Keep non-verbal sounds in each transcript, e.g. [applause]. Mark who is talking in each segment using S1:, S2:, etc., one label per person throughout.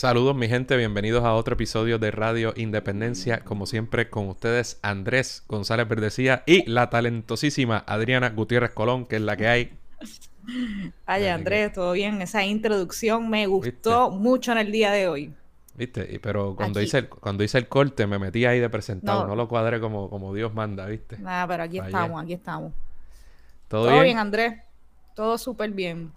S1: Saludos mi gente, bienvenidos a otro episodio de Radio Independencia. Como siempre con ustedes Andrés González Verdecía y la talentosísima Adriana Gutiérrez Colón, que es la que hay.
S2: Ay Andrés, todo bien. Esa introducción me gustó mucho en el día de hoy.
S1: ¿Viste? pero cuando hice, el, cuando hice el corte me metí ahí de presentado, no, lo cuadré como, como Dios manda, ¿viste?
S2: Nada, pero aquí estamos, aquí estamos. ¿Todo, bien? Andrés? Todo súper bien.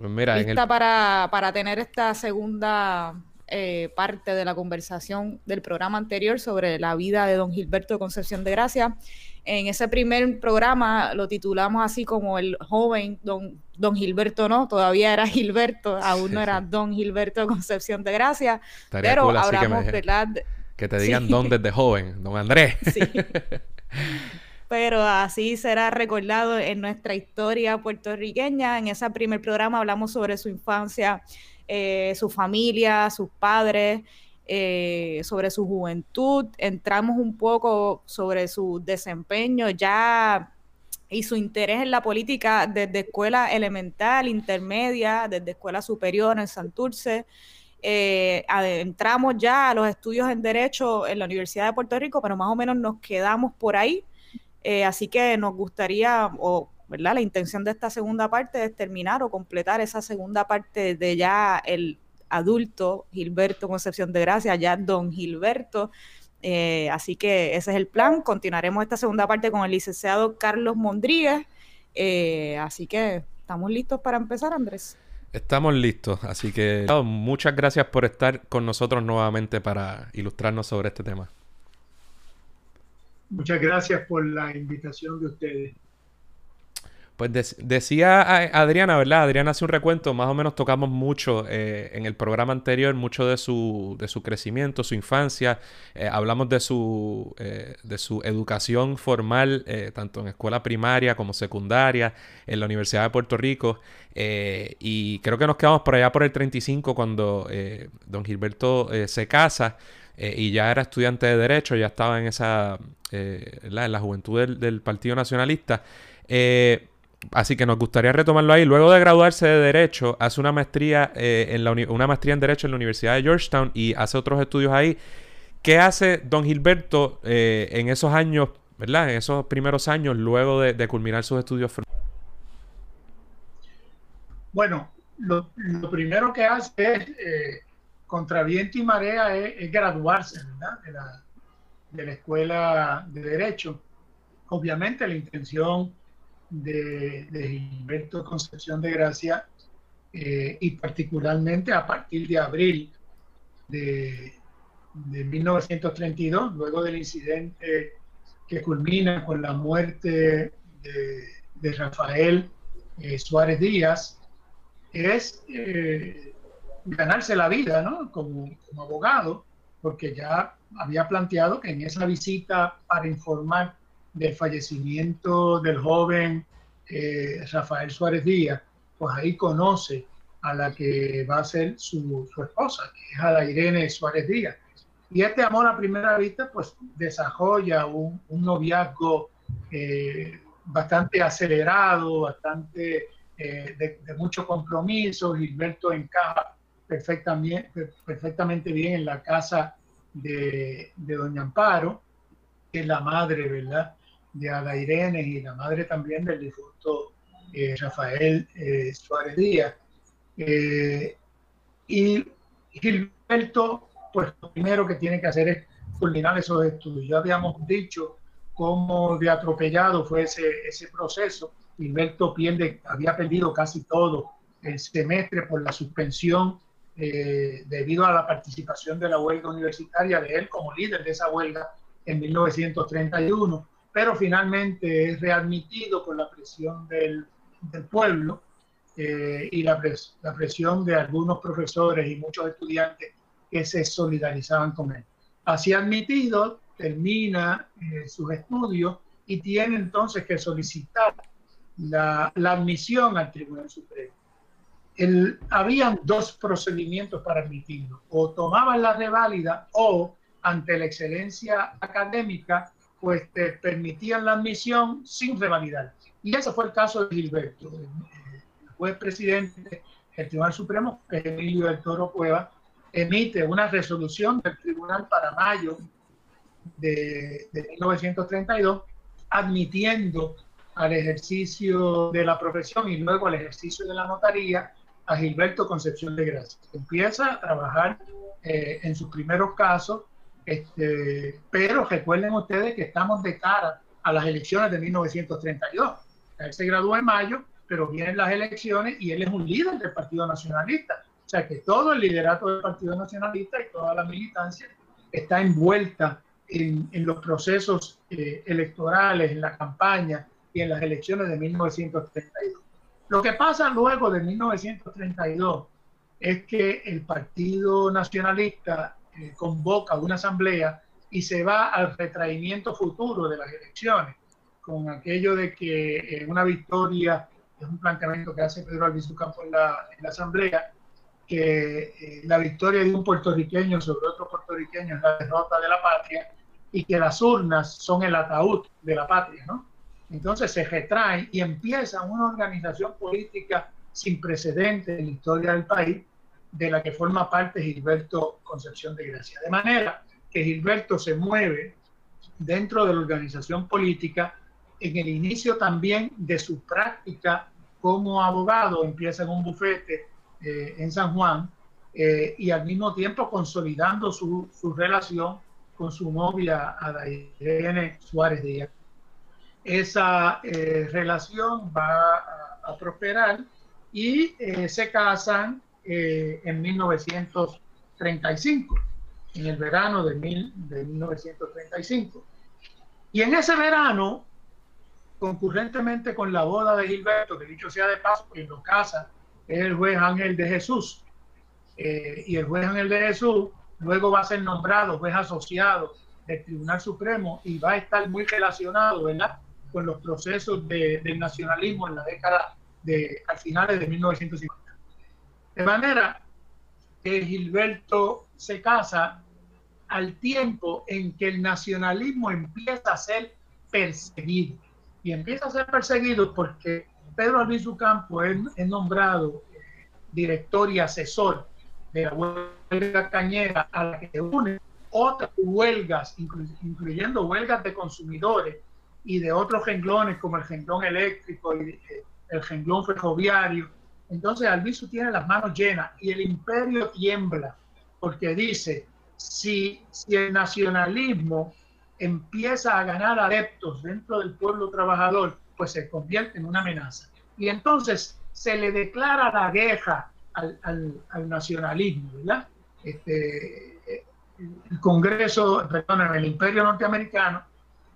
S2: Pues mira, lista para, tener esta segunda eh, parte de la conversación del programa anterior sobre la vida de don Gilberto Concepción de Gracia. En ese primer programa lo titulamos así como el joven don, don Gilberto, no, todavía era Gilberto, aún no era don Gilberto Concepción de Gracia, pero hablamos,
S1: que Que te digan don desde joven, don Andrés. Sí. [laughs]
S2: pero así será recordado en nuestra historia puertorriqueña. En ese primer programa hablamos sobre su infancia, eh, su familia, sus padres, eh, sobre su juventud. Entramos un poco sobre su desempeño ya y su interés en la política desde escuela elemental, intermedia, desde escuela superior en Santurce. Eh, entramos ya a los estudios en Derecho en la Universidad de Puerto Rico, pero más o menos nos quedamos por ahí eh, así que nos gustaría, o ¿verdad? La intención de esta segunda parte es terminar o completar esa segunda parte de ya el adulto Gilberto Concepción de Gracia, ya don Gilberto. Eh, así que ese es el plan. Continuaremos esta segunda parte con el licenciado Carlos Mondríguez. Eh, así que estamos listos para empezar, Andrés.
S1: Estamos listos, así que muchas gracias por estar con nosotros nuevamente para ilustrarnos sobre este tema.
S3: Muchas gracias por la invitación de ustedes.
S1: Pues decía Adriana, ¿verdad? Adriana hace un recuento, más o menos tocamos mucho eh, en el programa anterior, mucho de su, de su crecimiento, su infancia, eh, hablamos de su, eh, de su educación formal, tanto en escuela primaria como secundaria, en la Universidad de Puerto Rico, y creo que nos quedamos por allá por el 35 cuando don Gilberto se casa. Eh, y ya era estudiante de Derecho, ya estaba en esa, eh, en la juventud del, Partido Nacionalista. Eh, así que nos gustaría retomarlo ahí. Luego de graduarse de Derecho, hace una maestría, en la una maestría en Derecho en la Universidad de Georgetown y hace otros estudios ahí. ¿Qué hace don Gilberto en esos años, ¿verdad? En esos primeros años, luego de, culminar sus estudios?
S3: Bueno, lo primero que hace es contra viento y marea es, graduarse De, la, de la escuela de Derecho. Obviamente la intención de, de Gilberto Concepción de Gracia eh, y particularmente a partir de abril de, de 1932, luego del incidente que culmina con la muerte de, Rafael eh, Suárez Díaz, es eh, ganarse la vida ¿no? como, abogado, porque ya había planteado que en esa visita para informar del fallecimiento del joven eh, Rafael Suárez Díaz, pues ahí conoce a la que va a ser su, esposa, que es a la Irene Suárez Díaz. Y este amor a primera vista, pues desarrolla un, noviazgo eh, bastante acelerado, bastante eh, de, de, mucho compromiso. Gilberto encaja perfectamente, perfectamente bien en la casa de, Doña Amparo, que es la madre, ¿verdad?, de Ada Irene y la madre también del difunto eh, Rafael eh, Suárez Díaz. Eh, y Gilberto, pues lo primero que tiene que hacer es culminar esos estudios. Ya habíamos dicho cómo de atropellado fue ese, ese proceso. Gilberto pierde, había perdido casi todo el semestre por la suspensión eh, debido a la participación de la huelga universitaria de él como líder de esa huelga en 1931, pero finalmente es readmitido por la presión del, pueblo eh, y la, la, presión de algunos profesores y muchos estudiantes que se solidarizaban con él. Así admitido, termina eh, sus estudios y tiene entonces que solicitar la, la admisión al Tribunal Supremo. El, habían dos procedimientos para admitirlo, o tomaban la reválida o ante la excelencia académica, pues te permitían la admisión sin revalidar. Y ese fue el caso de Gilberto. El juez presidente del Tribunal Supremo, Emilio del Toro Cueva, emite una resolución del tribunal para mayo de, de 1932, admitiendo al ejercicio de la profesión y luego al ejercicio de la notaría a Gilberto Concepción de Gracia. Empieza a trabajar eh, en sus primeros casos, este, pero recuerden ustedes que estamos de cara a las elecciones de 1932. Él se graduó en mayo, pero vienen las elecciones y él es un líder del Partido Nacionalista. O sea que todo el liderato del Partido Nacionalista y toda la militancia está envuelta en, los procesos eh, electorales, en la campaña y en las elecciones de 1932. Lo que pasa luego de 1932 es que el Partido Nacionalista eh, convoca una asamblea y se va al retraimiento futuro de las elecciones, con aquello de que una victoria, es un planteamiento que hace Pedro Albizu Campo en la, en la asamblea, que eh, la victoria de un puertorriqueño sobre otro puertorriqueño es la derrota de la patria y que las urnas son el ataúd de la patria, ¿no? Entonces se retraen y empieza una organización política sin precedentes en la historia del país, de la que forma parte Gilberto Concepción de Gracia. De manera que Gilberto se mueve dentro de la organización política en el inicio también de su práctica como abogado, empieza en un bufete eh, en San Juan eh, y al mismo tiempo consolidando su, su relación con su novia Adairene Suárez Díaz. Esa eh, relación va a, prosperar y eh, se casan eh, en 1935, en el verano de, mil, de 1935. Y en ese verano, concurrentemente con la boda de Gilberto, que dicho sea de paso, quien lo casa es el juez Ángel de Jesús. y el juez Ángel de Jesús luego va a ser nombrado juez asociado del Tribunal Supremo y va a estar muy relacionado, ¿verdad? Con los procesos de, del nacionalismo en la década de, al finales de 1950. De manera que Gilberto se casa al tiempo en que el nacionalismo empieza a ser perseguido. Y empieza a ser perseguido porque Pedro Albizu Campo es, nombrado eh, director y asesor de la huelga cañera a la que se unen otras huelgas, incluyendo huelgas de consumidores y de otros renglones como el renglón eléctrico y eh, el renglón ferroviario. Entonces Albizu tiene las manos llenas y el imperio tiembla porque dice, si, si el nacionalismo empieza a ganar adeptos dentro del pueblo trabajador, pues se convierte en una amenaza. Y entonces se le declara la guerra al, nacionalismo, ¿verdad? Este, el Congreso, perdón, el Imperio Norteamericano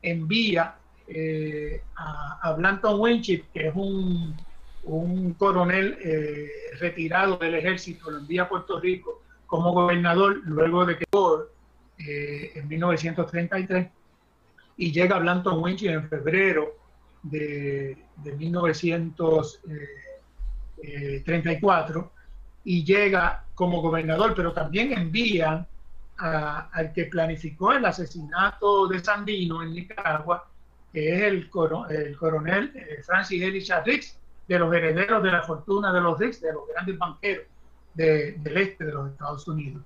S3: envía eh, a, Blanton Winship, que es un, coronel eh, retirado del ejército, lo envía a Puerto Rico como gobernador luego de que eh, en 1933 y llega a Blanton Winship en febrero de, de 1934 y llega como gobernador, pero también envían al que planificó el asesinato de Sandino en Nicaragua, que es el, el coronel eh, Francis Elisha Riggs, de los herederos de la fortuna de los Riggs, de los grandes banqueros del este de los Estados Unidos.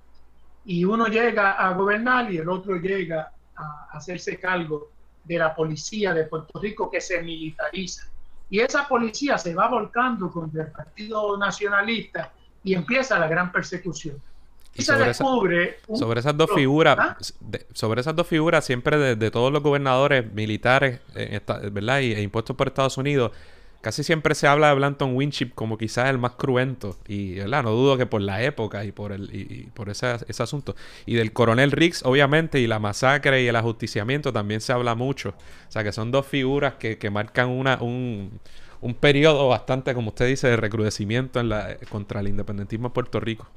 S3: Y uno llega a gobernar y el otro llega a hacerse cargo de la policía de Puerto Rico que se militariza. Y esa policía se va volcando contra el Partido Nacionalista y empieza la gran persecución.
S1: Y, sobre esas dos figuras, ¿Ah? sobre esas dos figuras siempre de, todos los gobernadores militares, ¿verdad? Y, e impuestos por Estados Unidos, casi siempre se habla de Blanton Winship como quizás el más cruento. Y, ¿verdad? No dudo que por la época y por, el, y, por ese, ese, asunto. Y del coronel Riggs, obviamente, y la masacre y el ajusticiamiento también se habla mucho. O sea, que son dos figuras que, que marcan una, un, un periodo bastante, como usted dice, de recrudecimiento en la, contra el independentismo de Puerto Rico.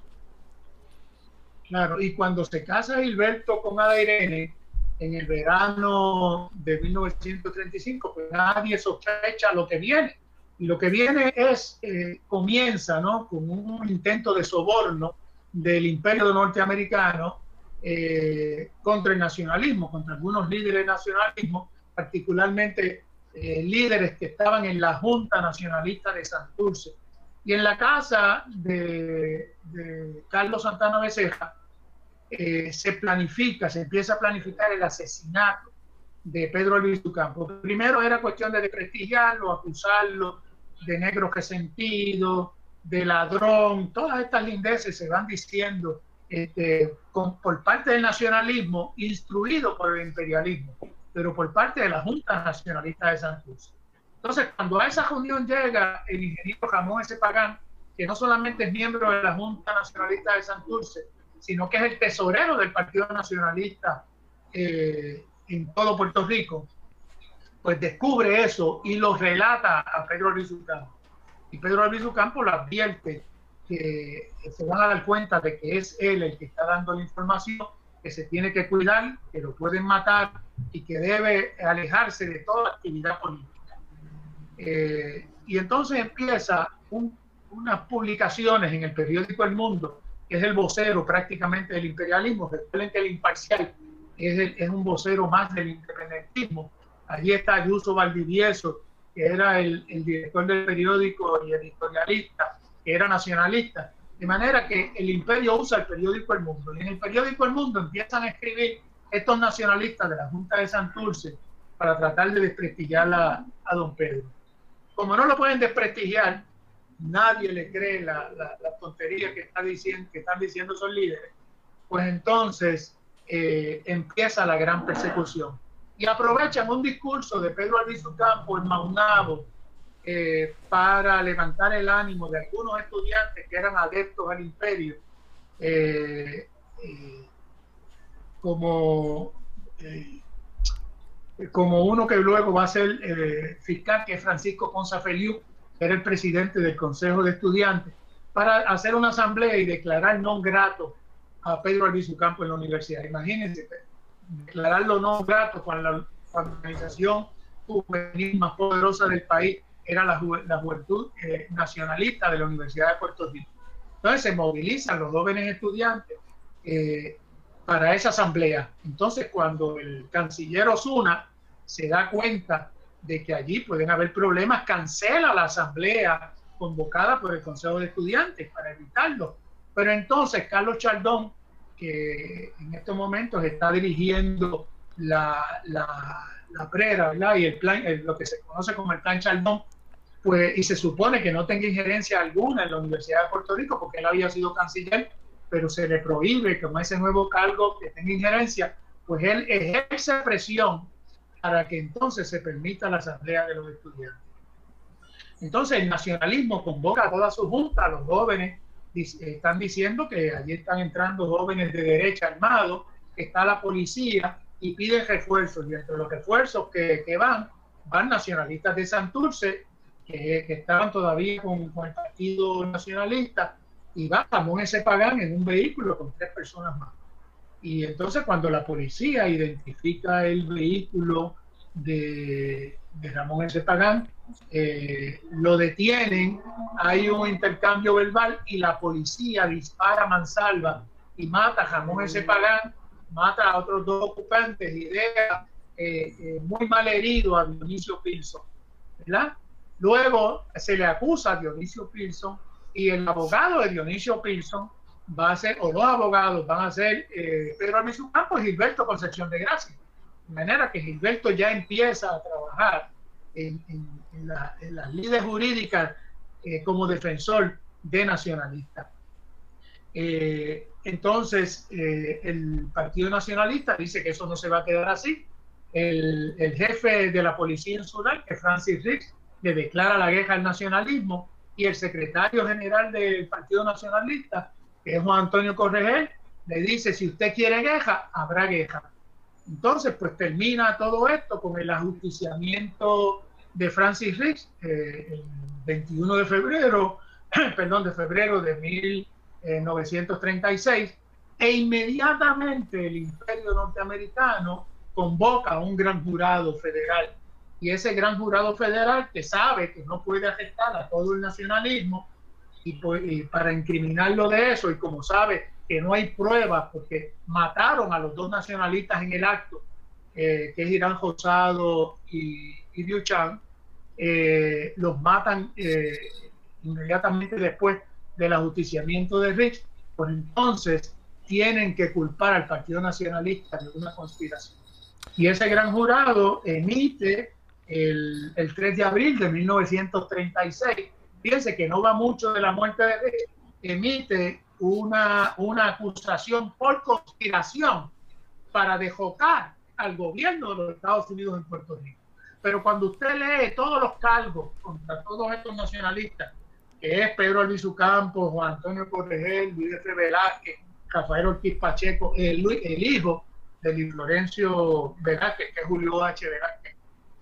S3: Claro, y cuando se casa Gilberto con Ada Irene en el verano de 1935, pues nadie sospecha lo que viene. Y lo que viene es, eh, comienza, ¿no? Con un intento de soborno del imperio norteamericano eh, contra el nacionalismo, contra algunos líderes nacionalismo, particularmente eh, líderes que estaban en la Junta Nacionalista de Santurce. Y en la casa de, Carlos Santana Becerra eh, se planifica, se empieza a planificar el asesinato de Pedro Luis Ducampo. Primero era cuestión de desprestigiarlo, acusarlo de negro resentido, de ladrón, todas estas lindeces se van diciendo este, por parte del nacionalismo, instruido por el imperialismo, pero por parte de la Junta Nacionalista de Santurce. Entonces, cuando a esa reunión llega el ingeniero Ramón S. Pagán, que no solamente es miembro de la Junta Nacionalista de Santurce, sino que es el tesorero del Partido Nacionalista eh, en todo Puerto Rico, pues descubre eso y lo relata a Pedro Luis Y Pedro Luis Campo lo advierte que se van a dar cuenta de que es él el que está dando la información, que se tiene que cuidar, que lo pueden matar y que debe alejarse de toda actividad política. Eh, y entonces empieza unas publicaciones en el periódico El Mundo, que es el vocero prácticamente del imperialismo. Recuerden que el imparcial es, es un vocero más del independentismo. Allí está Ayuso Valdivieso, que era el, el director del periódico y editorialista que era nacionalista. De manera que el imperio usa el periódico El Mundo. Y en el periódico El Mundo empiezan a escribir estos nacionalistas de la Junta de Santurce para tratar de desprestigiar a, a don Pedro. Como no lo pueden desprestigiar, nadie le cree la, la, tontería que, está diciendo, que están diciendo esos líderes, pues entonces eh, empieza la gran persecución. Y aprovechan un discurso de Pedro Albizu Campo en Maunabo, eh, para levantar el ánimo de algunos estudiantes que eran adeptos al imperio, eh, eh, como, como uno que luego va a ser fiscal, que es Francisco Ponza Feliu, era el presidente del Consejo de Estudiantes, para hacer una asamblea y declarar no grato a Pedro Albizu Campo en la universidad. Imagínense, declararlo no grato con la organización juvenil más poderosa del país era la, juventud eh, nacionalista de la Universidad de Puerto Rico. Entonces se movilizan los jóvenes estudiantes eh, para esa asamblea. Entonces cuando el canciller Osuna se da cuenta de que allí pueden haber problemas, cancela la asamblea convocada por el Consejo de Estudiantes para evitarlo. Pero entonces Carlos Chaldón, que en estos momentos está dirigiendo la, la, la PRERA. Y el plan, lo que se conoce como el plan Chaldón, pues, y se supone que no tenga injerencia alguna en la Universidad de Puerto Rico, porque él había sido canciller, pero se le prohíbe con ese nuevo cargo que tenga injerencia, pues él ejerce presión para que entonces se permita la asamblea de los estudiantes. Entonces el nacionalismo convoca a toda su junta, a los jóvenes, están diciendo que allí están entrando jóvenes de derecha armados, está la policía y piden refuerzos. Y entre los refuerzos que, que van, van nacionalistas de Santurce que, estaban todavía con, el Partido Nacionalista, y va Ramón ese Pagán en un vehículo con tres personas más. Y entonces cuando la policía identifica el vehículo de, Ramón S. Pagán, eh, lo detienen, hay un intercambio verbal y la policía dispara a mansalva y mata a Ramón S. Pagán, mata a otros dos ocupantes y deja eh, eh, muy mal herido a Dionisio Pilson. ¿verdad? Luego se le acusa a Dionisio Pilson y el abogado de Dionisio Pilson va a ser, o dos abogados van a ser eh, Pedro Almizu Campos y Gilberto Concepción de Gracia. De manera que Gilberto ya empieza a trabajar en, las líderes jurídicas eh, como defensor de nacionalistas. Eh, entonces, el Partido Nacionalista dice que eso no se va a quedar así. El, el jefe de la Policía Insular, que Francis Riggs, le declara la guerra al nacionalismo y el secretario general del Partido Nacionalista, que es Juan Antonio Corregel, le dice, si usted quiere guerra, habrá guerra. Entonces, pues termina todo esto con el ajusticiamiento de Francis Riggs eh, el 21 de febrero, [clears throat] perdón, de febrero de 1936, e inmediatamente el imperio norteamericano convoca a un gran jurado federal. Y ese gran jurado federal que sabe que no puede afectar a todo el nacionalismo y, para incriminarlo de eso, y como sabe que no hay pruebas porque mataron a los dos nacionalistas en el acto, eh, que es Irán Rosado y, y Duchamp, eh, los matan eh, inmediatamente después del ajusticiamiento de Rich, pues entonces tienen que culpar al Partido Nacionalista de una conspiración. Y ese gran jurado emite el, el 3 de abril de 1936, fíjense que no va mucho de la muerte de Rich, emite una, una acusación por conspiración para dejocar al gobierno de los Estados Unidos en Puerto Rico. Pero cuando usted lee todos los cargos contra todos estos nacionalistas, que es Pedro Albizu Campos, Juan Antonio Corregel, Luis F. Velázquez, Rafael Ortiz Pacheco, el, hijo de Luis Florencio Velázquez, que es Julio H. Velázquez,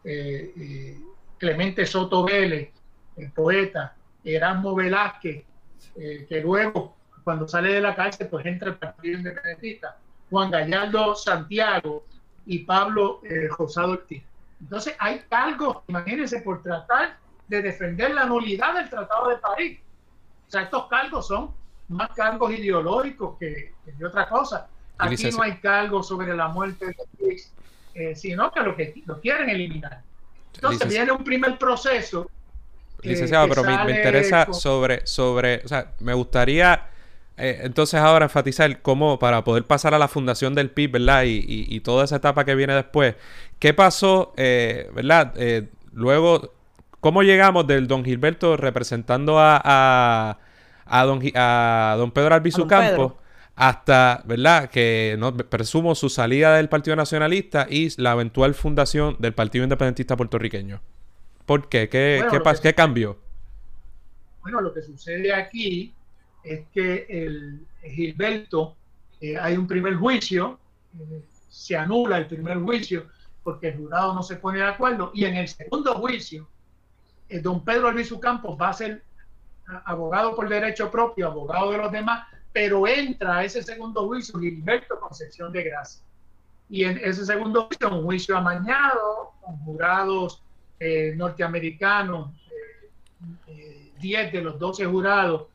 S3: eh, eh, Clemente Soto Vélez, el poeta, Erasmo Velázquez, eh, que luego cuando sale de la cárcel, pues entra el Partido Independentista, Juan Gallardo Santiago y Pablo eh, Josado Ortiz. Entonces hay cargos, imagínense, por tratar de defender la nulidad del Tratado de París. O sea, estos cargos son más cargos ideológicos que, de otra cosa. Aquí no hay cargos sobre la muerte de Luis, eh, sino que lo que lo quieren eliminar. Entonces viene un primer proceso.
S1: Licenciado, pero me, me, interesa sobre, sobre, o sea, me gustaría eh, entonces ahora enfatizar cómo para poder pasar a la fundación del PIB, ¿verdad? Y, toda esa etapa que viene después. ¿Qué pasó, eh, ¿verdad? Eh, luego, ¿cómo llegamos del don Gilberto representando a, a, don, a don Pedro Albizu Campos hasta, ¿verdad? Que no, presumo su salida del Partido Nacionalista y la eventual fundación del Partido Independentista Puertorriqueño. ¿Por qué? ¿Qué, qué, ¿qué cambió?
S3: Bueno, lo que sucede aquí es que el Gilberto, eh, hay un primer juicio, eh, se anula el primer juicio porque el jurado no se pone de acuerdo, y en el segundo juicio, eh, don Pedro Albizu Campos va a ser abogado por derecho propio, abogado de los demás, pero entra a ese segundo juicio Gilberto Concepción de Gracia. Y en ese segundo juicio, un juicio amañado, con jurados norteamericanos, 10 de los 12 jurados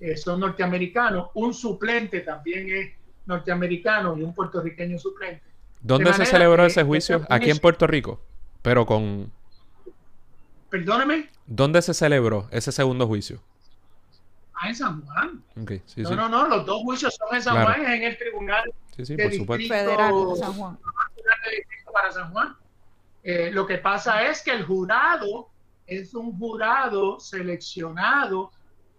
S3: eh, son norteamericanos, un suplente también es norteamericano y un puertorriqueño suplente.
S1: ¿Dónde se celebró ese juicio? Aquí en Puerto Rico, pero con...
S3: Perdóneme.
S1: ¿Dónde se celebró ese segundo juicio?
S3: Ah, en San Juan. no, no, no, los dos juicios son en San Juan, en el Tribunal
S1: sí, sí, por supuesto.
S2: Federal de San Juan.
S3: Para San Juan. Eh, lo que pasa es que el jurado es un jurado seleccionado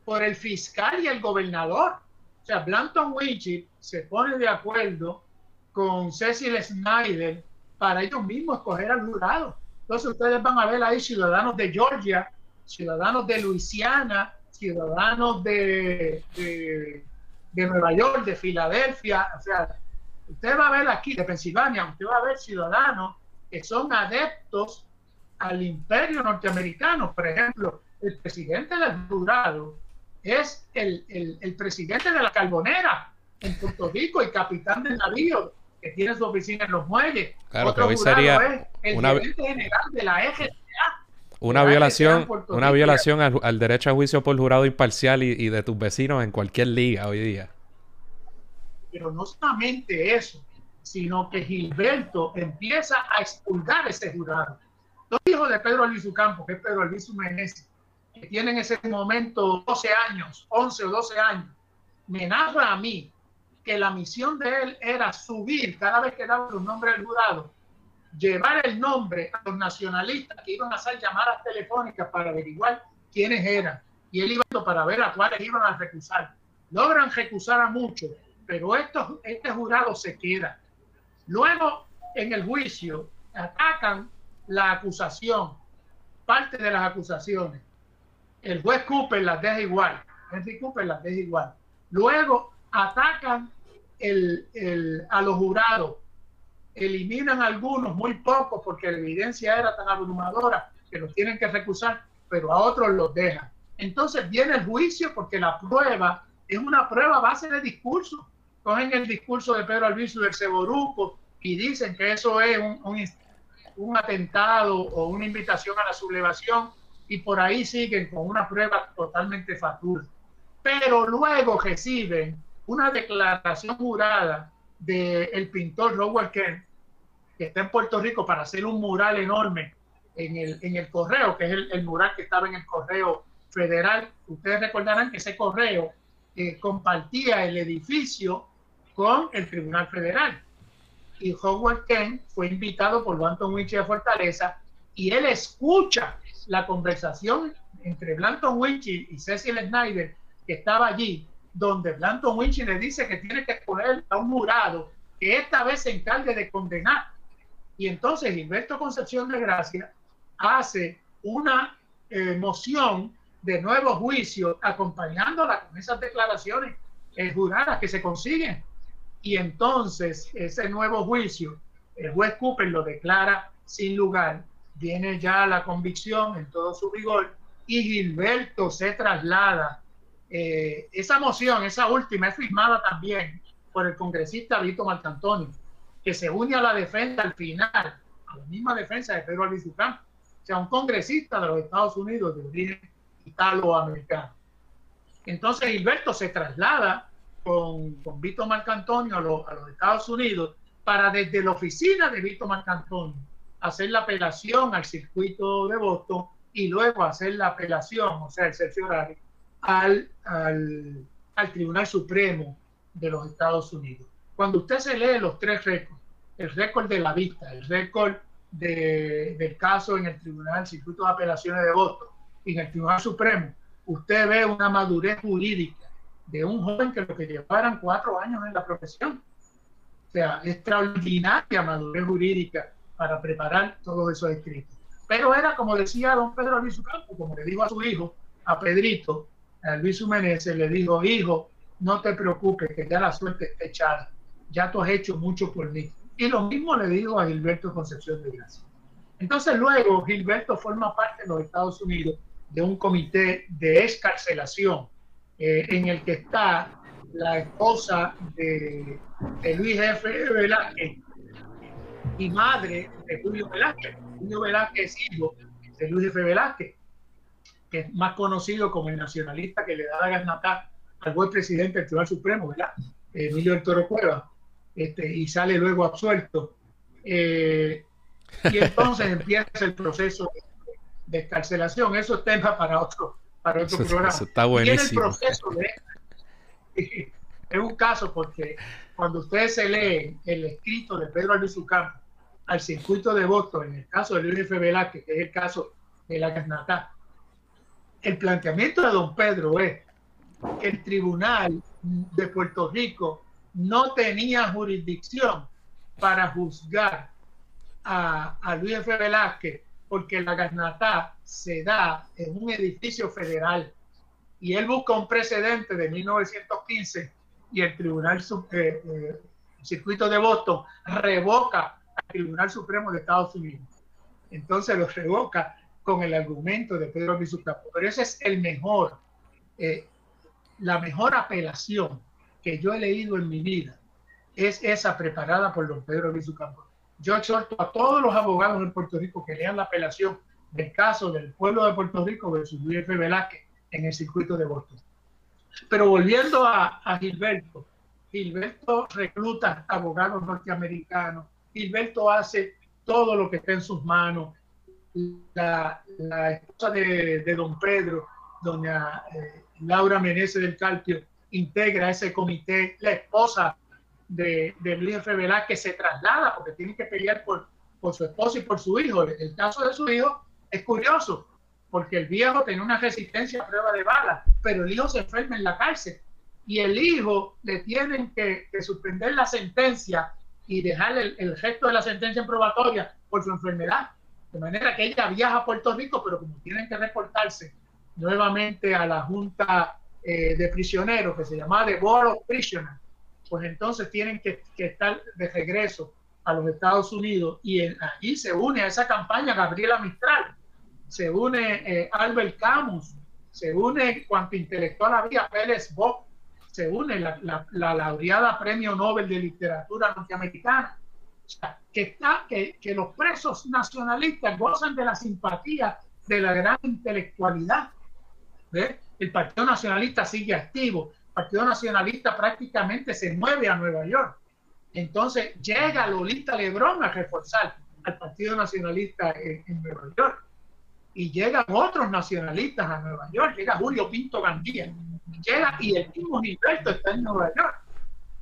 S3: por el fiscal y el gobernador. O sea, Blanton Winchip se pone de acuerdo con Cecil Snyder para ellos mismos escoger al jurado. Entonces ustedes van a ver ahí ciudadanos de Georgia, ciudadanos de Luisiana, ciudadanos de, de, Nueva York, de Filadelfia, o sea, usted va a ver aquí de Pensilvania, usted va a ver ciudadanos que son adeptos al imperio norteamericano. Por ejemplo, el presidente del jurado es el, el, presidente de la Carbonera en Puerto Rico y capitán del navío que tiene su oficina en los muelles.
S1: Claro, Otro que hoy sería
S3: el una... general de la EGTA.
S1: Una violación, una violación al, derecho a juicio por jurado imparcial y, y, de tus vecinos en cualquier liga hoy día.
S3: Pero no solamente eso, sino que Gilberto empieza a expulgar ese jurado. Dos hijos de Pedro Albizu Campos, que es Pedro Albizu Meneses, que tienen en ese momento 12 años, 11 o 12 años, me narra a mí que la misión de él era subir cada vez que daba un nombre al jurado, llevar el nombre a los nacionalistas que iban a hacer llamadas telefónicas para averiguar quiénes eran. Y él iba para ver a cuáles iban a recusar. Logran recusar a muchos, pero esto, este jurado se queda. Luego, en el juicio, atacan la acusación, parte de las acusaciones el juez Cooper las deja igual. Henry Cooper las deja igual. Luego atacan a los jurados, eliminan algunos, muy pocos, porque la evidencia era tan abrumadora que los tienen que recusar, pero a otros los dejan. Entonces viene el juicio porque la prueba es una prueba a base de discurso. Cogen el discurso de Pedro Albizu del Ceboruco y dicen que eso es un, un, atentado o una invitación a la sublevación y por ahí siguen con una prueba totalmente fatuosa. Pero luego reciben una declaración jurada del pintor Robert Kent, que está en Puerto Rico para hacer un mural enorme en el, en el correo, que es el, mural que estaba en el correo federal. Ustedes recordarán que ese correo eh, compartía el edificio con el Tribunal Federal y Howard Kent fue invitado por Blanton Winchie a Fortaleza y él escucha la conversación entre Blanton Winchie y Cecil Snyder, que estaba allí, donde Blanton Winchie le dice que tiene que poner a un jurado que esta vez se encargue de condenar. Y entonces Gilberto Concepción de Gracia hace una eh, moción de nuevo juicio acompañándola con esas declaraciones eh, juradas que se consiguen y entonces ese nuevo juicio, el juez Cooper lo declara sin lugar, viene ya la convicción en todo su vigor y Gilberto se traslada. Eh, esa moción, esa última, es firmada también por el congresista Vito Marcantonio, que se une a la defensa al final, a la misma defensa de Pedro Albizucán, o sea, un congresista de los Estados Unidos de origen italo-americano. Entonces Gilberto se traslada con, con Vito Marcantonio a, los Estados Unidos para desde la oficina de Vito Marcantonio hacer la apelación al circuito de Boston y luego hacer la apelación, o sea, el cerciorario, al, al, al Tribunal Supremo de los Estados Unidos. Cuando usted se lee los tres récords, el récord de la vista, el récord de, del caso en el Tribunal Circuito de Apelaciones de Boston y en el Tribunal Supremo, usted ve una madurez jurídica de un joven que lo que llevaran cuatro años en la profesión. O sea, extraordinaria madurez jurídica para preparar todos esos escritos. Pero era, como decía don Pedro Luis Campo, como le dijo a su hijo, a Pedrito, a Luis Meneses, le dijo, hijo, no te preocupes, que ya la suerte está echada, ya tú has hecho mucho por mí. Y lo mismo le dijo a Gilberto Concepción de Gracia. Entonces luego Gilberto forma parte de los Estados Unidos de un comité de escarcelación eh, en el que está la esposa de, Luis F. Velázquez y madre de Julio Velázquez. Julio Velázquez es hijo de Luis F. Velázquez, que es más conocido como el nacionalista que le da la garnata al buen presidente del Tribunal Supremo, ¿verdad? Emilio del Toro Cueva, este, y sale luego absuelto. Eh, y entonces [laughs] empieza el proceso de escarcelación. Eso es tema para otro, para otro programa.
S1: está buenísimo. [laughs]
S3: es un caso porque cuando ustedes se leen el escrito de Pedro Albizu Campo al circuito de voto en el caso de Luis F. Velázquez, que es el caso de la Casnatá, el planteamiento de don Pedro es que el tribunal de Puerto Rico no tenía jurisdicción para juzgar a, a Luis F. Velázquez porque la Gasnatá se da en un edificio federal y él busca un precedente de 1915 y el Tribunal eh, eh, Circuito de Boston revoca al Tribunal Supremo de Estados Unidos. Entonces lo revoca con el argumento de Pedro Campo. Pero ese es el mejor, eh, la mejor apelación que yo he leído en mi vida es esa preparada por don Pedro Campo yo exhorto a todos los abogados en Puerto Rico que lean la apelación del caso del pueblo de Puerto Rico versus Luis F. Velázquez en el circuito de Boston. Pero volviendo a, Gilberto, Gilberto recluta abogados norteamericanos, Gilberto hace todo lo que está en sus manos. La, esposa de, don Pedro, doña eh, Laura Meneses del Calpio, integra ese comité, la esposa de, de Luis F. que se traslada porque tiene que pelear por, por su esposo y por su hijo. El caso de su hijo es curioso porque el viejo tenía una resistencia a prueba de balas, pero el hijo se enferma en la cárcel y el hijo le tienen que, suspender la sentencia y dejar el, el, resto de la sentencia en probatoria por su enfermedad. De manera que ella viaja a Puerto Rico, pero como tienen que reportarse nuevamente a la Junta eh, de Prisioneros, que se llama The Board of Prisoners, pues entonces tienen que, estar de regreso a los Estados Unidos y allí se une a esa campaña Gabriela Mistral. se une eh, Albert Camus, se une cuanto intelectual había, Pérez Bock, se une la, la, laureada Premio Nobel de Literatura Norteamericana. O sea, que, está, que los presos nacionalistas gozan de la simpatía de la gran intelectualidad. El Partido Nacionalista sigue activo. Partido Nacionalista prácticamente se mueve a Nueva York. Entonces llega Lolita Lebrón a reforzar al Partido Nacionalista en, Nueva York. Y llegan otros nacionalistas a Nueva York. Llega Julio Pinto Gandía. Llega y el mismo Gilberto está en Nueva York.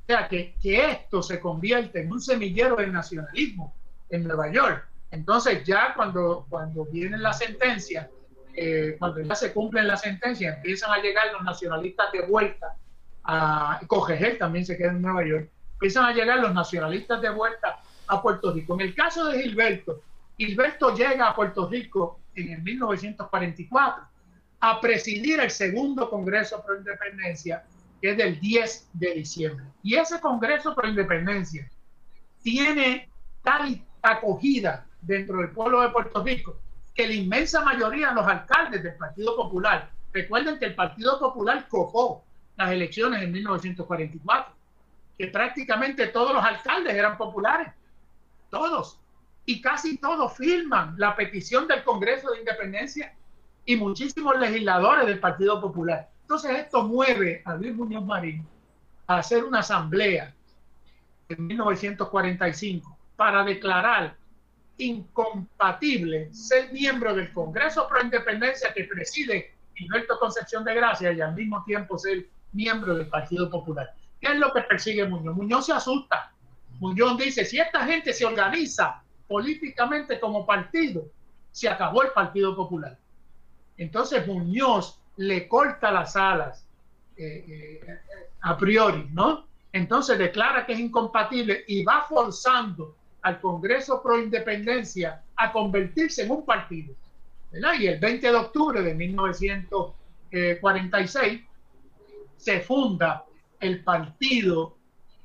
S3: O sea, que, que esto se convierte en un semillero del nacionalismo en Nueva York. Entonces ya cuando, cuando viene la sentencia, eh, cuando ya se cumplen la sentencia, empiezan a llegar los nacionalistas de vuelta, a Cogegel también se queda en Nueva York, empiezan a llegar los nacionalistas de vuelta a Puerto Rico. En el caso de Gilberto, Gilberto llega a Puerto Rico en el 1944 a presidir el segundo Congreso Pro Independencia, que es del 10 de diciembre. Y ese Congreso Pro Independencia tiene tal acogida dentro del pueblo de Puerto Rico que la inmensa mayoría de los alcaldes del Partido Popular, recuerden que el Partido Popular copó las elecciones en 1944, que prácticamente todos los alcaldes eran populares, todos, y casi todos firman la petición del Congreso de Independencia y muchísimos legisladores del Partido Popular. Entonces esto mueve a Luis Muñoz Marín a hacer una asamblea en 1945 para declarar incompatible ser miembro del Congreso Pro Independencia que preside Gilberto Concepción de Gracia y al mismo tiempo ser miembro del Partido Popular. ¿Qué es lo que persigue Muñoz? Muñoz se asusta. Muñoz dice, si esta gente se organiza políticamente como partido, se acabó el Partido Popular. Entonces Muñoz le corta las alas eh, eh, a priori, ¿no? Entonces declara que es incompatible y va forzando al Congreso Pro Independencia a convertirse en un partido. Y el 20 de octubre de 1946 se funda el Partido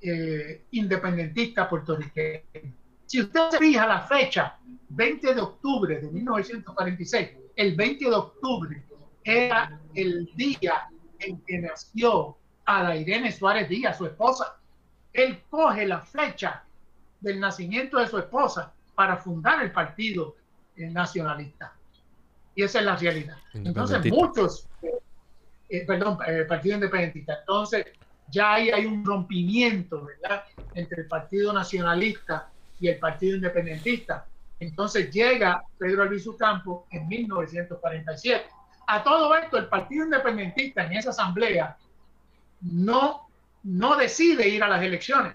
S3: eh, Independentista Puertorriqueño. Si usted se fija la fecha, 20 de octubre de 1946, el 20 de octubre era el día en que nació a la Irene Suárez Díaz, su esposa. Él coge la fecha del nacimiento de su esposa para fundar el partido nacionalista. Y esa es la realidad. Entonces, muchos, eh, eh, perdón, partido independentista. Entonces, ya ahí hay un rompimiento, ¿verdad?, entre el partido nacionalista y el partido independentista. Entonces llega Pedro Albizu Campo en 1947. A todo esto, el partido independentista en esa asamblea no, no decide ir a las elecciones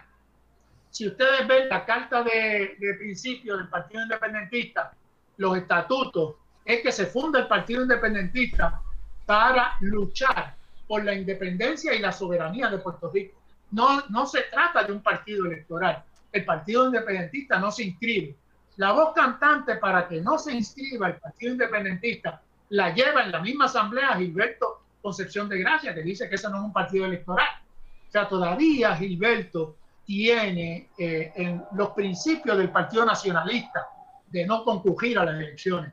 S3: si ustedes ven la carta de, principio del Partido Independentista, los estatutos, es que se funda el Partido Independentista para luchar por la independencia y la soberanía de Puerto Rico. No, no se trata de un partido electoral. El Partido Independentista no se inscribe. La voz cantante para que no se inscriba el Partido Independentista la lleva en la misma asamblea Gilberto Concepción de Gracia, que dice que eso no es un partido electoral. O sea, todavía Gilberto tiene eh, en los principios del Partido Nacionalista de no concurrir a las elecciones.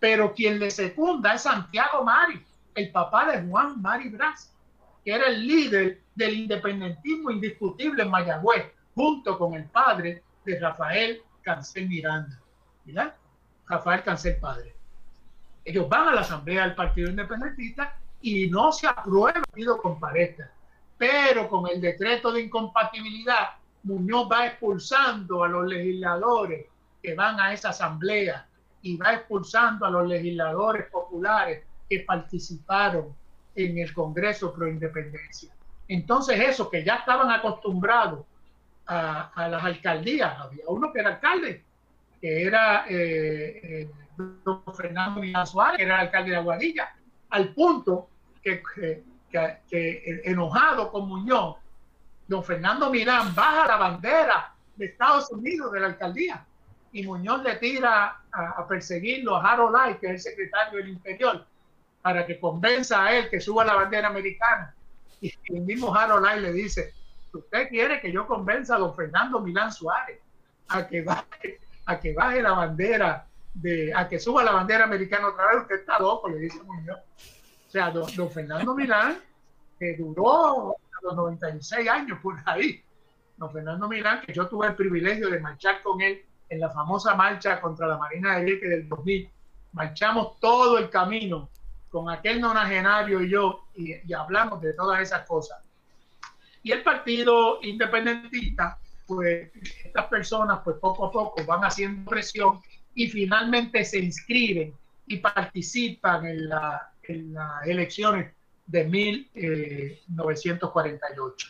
S3: Pero quien le secunda es Santiago Mari, el papá de Juan Mari Brás, que era el líder del independentismo indiscutible en Mayagüez, junto con el padre de Rafael Cancel Miranda. ¿verdad? Rafael Cancel padre. Ellos van a la asamblea del Partido Independentista y no se aprueba el partido comparezca pero con el decreto de incompatibilidad, Muñoz va expulsando a los legisladores que van a esa asamblea y va expulsando a los legisladores populares que participaron en el Congreso Pro Independencia. Entonces, esos que ya estaban acostumbrados a, las alcaldías, había uno que era alcalde, que era eh, eh, Fernando Milán Suárez, que era alcalde de Aguadilla, al punto que, enojado con Muñoz, don Fernando Milán baja la bandera de Estados Unidos de la alcaldía y Muñoz le tira a, perseguirlo a Harold Light, que es el secretario del Interior, para que convenza a él que suba la bandera americana. Y el mismo Harold Light le dice, usted quiere que yo convenza a don Fernando Milán Suárez a que baje, a que baje la bandera de a que suba la bandera americana otra vez, usted está loco, le dice Muñoz. Sea, don, Fernando Milán, que duró los 96 años por ahí. Don Fernando Milán, que yo tuve el privilegio de marchar con él en la famosa marcha contra la Marina de Vieques del 2000. Marchamos todo el camino con aquel nonagenario y yo y, hablamos de todas esas cosas. Y el partido independentista, pues estas personas pues poco a poco van haciendo presión y finalmente se inscriben y participan en, la, en las elecciones de 1948.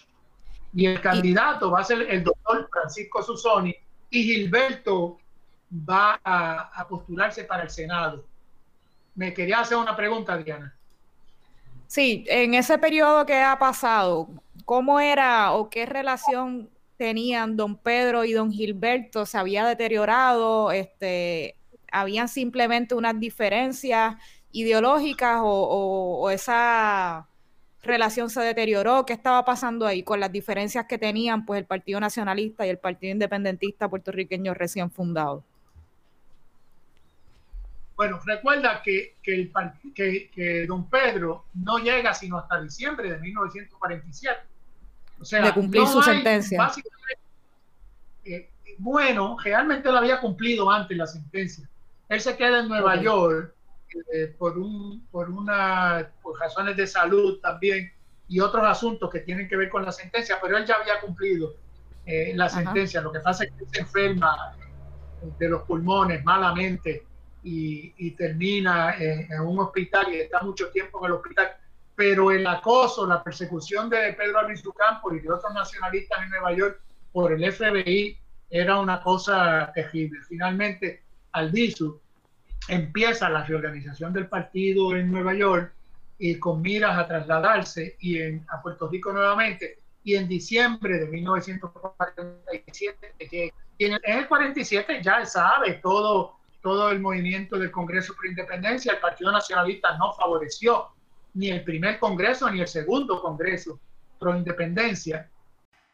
S3: Y el candidato va a ser el doctor Francisco Susoni y Gilberto va a, postularse para el Senado. Me quería hacer una pregunta, Diana.
S2: Sí, en ese periodo que ha pasado, ¿cómo era o qué relación tenían don Pedro y don Gilberto? ¿Se había deteriorado? Este, ¿Habían simplemente unas diferencias ideológicas o esa relación se deterioró? ¿Qué estaba pasando ahí con las diferencias que tenían pues el Partido Nacionalista y el Partido Independentista puertorriqueño recién fundado?
S3: Bueno, recuerda que, que, que, don Pedro no llega sino hasta diciembre de 1947. O sea,
S2: de cumplir su sentencia.
S3: Eh, bueno, realmente lo había cumplido antes la sentencia. Él se queda en Nueva York eh, por, un, por, una, por razones de salud también y otros asuntos que tienen que ver con la sentencia, pero él ya había cumplido eh, la sentencia. Lo que pasa es que se enferma de los pulmones malamente y, termina en, un hospital y está mucho tiempo en el hospital. Pero el acoso, la persecución de Pedro Albizu Campos y de otros nacionalistas en Nueva York por el FBI era una cosa terrible. Finalmente, Albizu empieza la reorganización del partido en Nueva York y con miras a trasladarse y a Puerto Rico nuevamente. Y en diciembre de 1947, y en el 47 ya sabe todo, todo el movimiento del Congreso por Independencia, el Partido Nacionalista no favoreció ni el primer Congreso ni el segundo Congreso pro Independencia.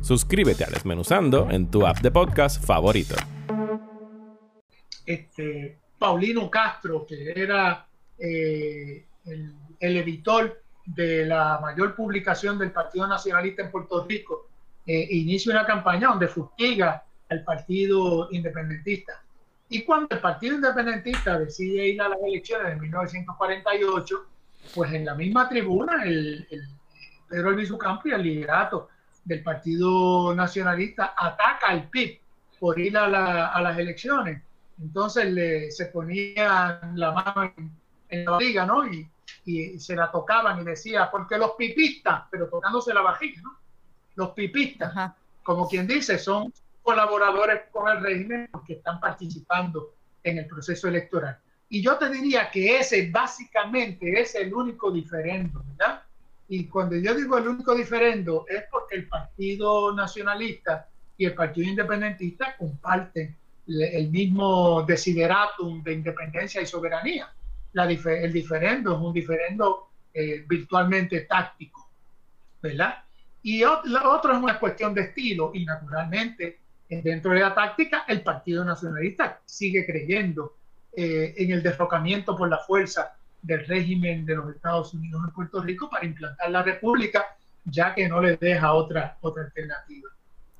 S4: Suscríbete a Desmenuzando en tu app de podcast favorito.
S3: Este, Paulino Castro, que era eh, el, editor de la mayor publicación del Partido Nacionalista en Puerto Rico, eh, inicia una campaña donde fustiga al Partido Independentista. Y cuando el Partido Independentista decide ir a las elecciones de 1948, pues en la misma tribuna el, Pedro Luis Campo y el liderato del Partido Nacionalista ataca al PIB por ir a, las elecciones. Entonces le, se ponía la mano en, la barriga, ¿no? Y, se la tocaban y decía, porque los pipistas, pero tocándose la vajilla, ¿no? Los pipistas, como quien dice, son colaboradores con el régimen porque están participando en el proceso electoral. Y yo te diría que ese básicamente es el único diferendo, ¿verdad? Y cuando yo digo el único diferendo es porque el Partido Nacionalista y el Partido Independentista comparten el mismo desideratum de independencia y soberanía. La, el diferendo es un diferendo eh, virtualmente táctico, ¿verdad? Y otro, otro es una cuestión de estilo y naturalmente dentro de la táctica el Partido Nacionalista sigue creyendo eh, en el derrocamiento por la fuerza del régimen de los Estados Unidos en Puerto Rico para implantar la república, ya que no les deja otra, otra alternativa.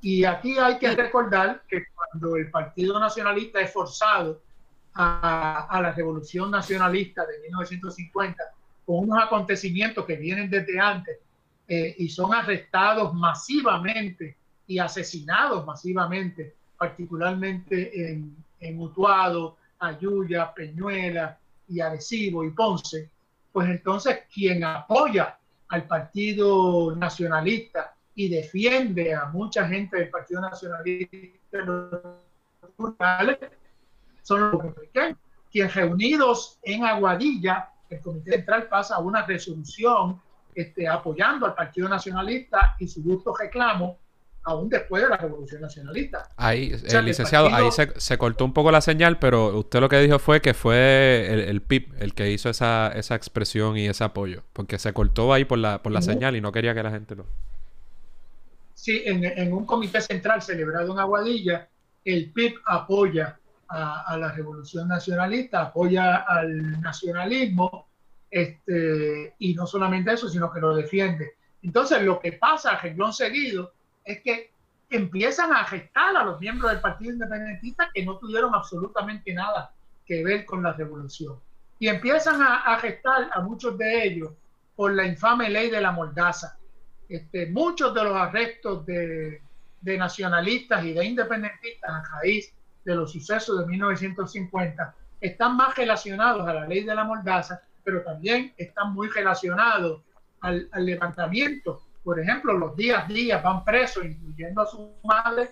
S3: Y aquí hay que recordar que cuando el Partido Nacionalista es forzado a, a la Revolución Nacionalista de 1950, con unos acontecimientos que vienen desde antes eh, y son arrestados masivamente y asesinados masivamente, particularmente en, en Utuado, Ayuya, Peñuela, y Arecibo y Ponce, pues entonces quien apoya al Partido Nacionalista y defiende a mucha gente del Partido Nacionalista son los republicanos, quienes reunidos en Aguadilla el Comité Central pasa una resolución este, apoyando al Partido Nacionalista y su justo reclamo aún después de la Revolución Nacionalista.
S1: Ahí, el licenciado, ahí se, cortó un poco la señal, pero usted lo que dijo fue que fue el, el PIB el que hizo esa, esa expresión y ese apoyo, porque se cortó ahí por la, por la señal y no quería que la gente lo...
S3: Sí, en, en un comité central celebrado en Aguadilla, el PIB apoya a, la revolución nacionalista, apoya al nacionalismo, este, y no solamente eso, sino que lo defiende. Entonces, lo que pasa a renglón seguido es que empiezan a gestar a los miembros del Partido Independentista que no tuvieron absolutamente nada que ver con la revolución. Y empiezan a, gestar a muchos de ellos por la infame ley de la mordaza. Este, muchos de los arrestos de, de nacionalistas y de independentistas a raíz de los sucesos de 1950 están más relacionados a la ley de la mordaza, pero también están muy relacionados al, levantamiento. Por ejemplo, los días días van presos, incluyendo a su madre,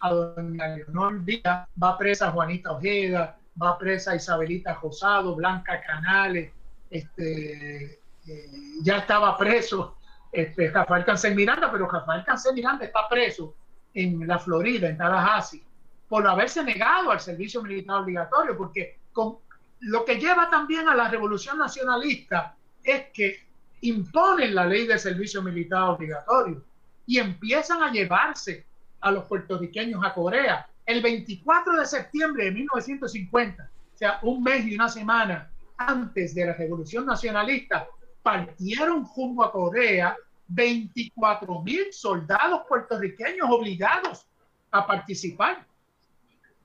S3: a doña Leonor Díaz, va presa Juanita Ojeda, va presa Isabelita Rosado, Blanca Canales, este, eh, ya estaba preso este, Rafael Cancel Miranda, pero Rafael Cancel Miranda está preso en la Florida, en Tallahassee, por haberse negado al servicio militar obligatorio, porque con, lo que lleva también a la revolución nacionalista es que imponen la ley del servicio militar obligatorio y empiezan a llevarse a los puertorriqueños a Corea. El 24 de septiembre de 1950, o sea, un mes y una semana antes de la revolución nacionalista, partieron junto a Corea 24 mil soldados puertorriqueños obligados a participar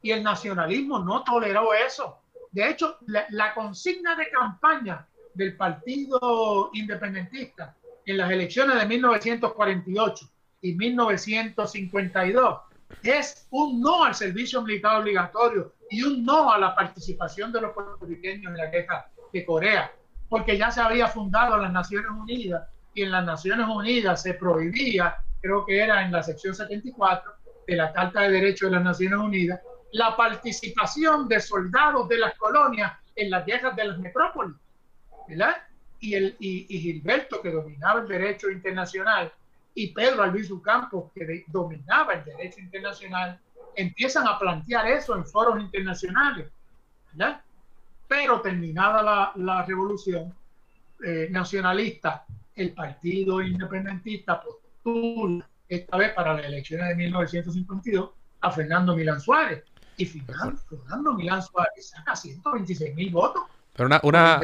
S3: y el nacionalismo no toleró eso. De hecho, la, consigna de campaña del Partido Independentista en las elecciones de 1948 y 1952 es un no al servicio militar obligatorio y un no a la participación de los puertorriqueños en la guerra de Corea, porque ya se había fundado las Naciones Unidas y en las Naciones Unidas se prohibía, creo que era en la sección 74 de la Carta de Derechos de las Naciones Unidas, la participación de soldados de las colonias en las guerras de las metrópolis, ¿verdad? Y, el, y, Gilberto, que dominaba el derecho internacional, y Pedro Albizu Campos, que dominaba el derecho internacional, empiezan a plantear eso en foros internacionales, ¿verdad? Pero terminada la, la revolución eh, nacionalista, el partido independentista postula, esta vez para las elecciones de 1952, a Fernando Milán Suárez, y Fernando, Milán Suárez saca 126 mil votos.
S1: Pero una, una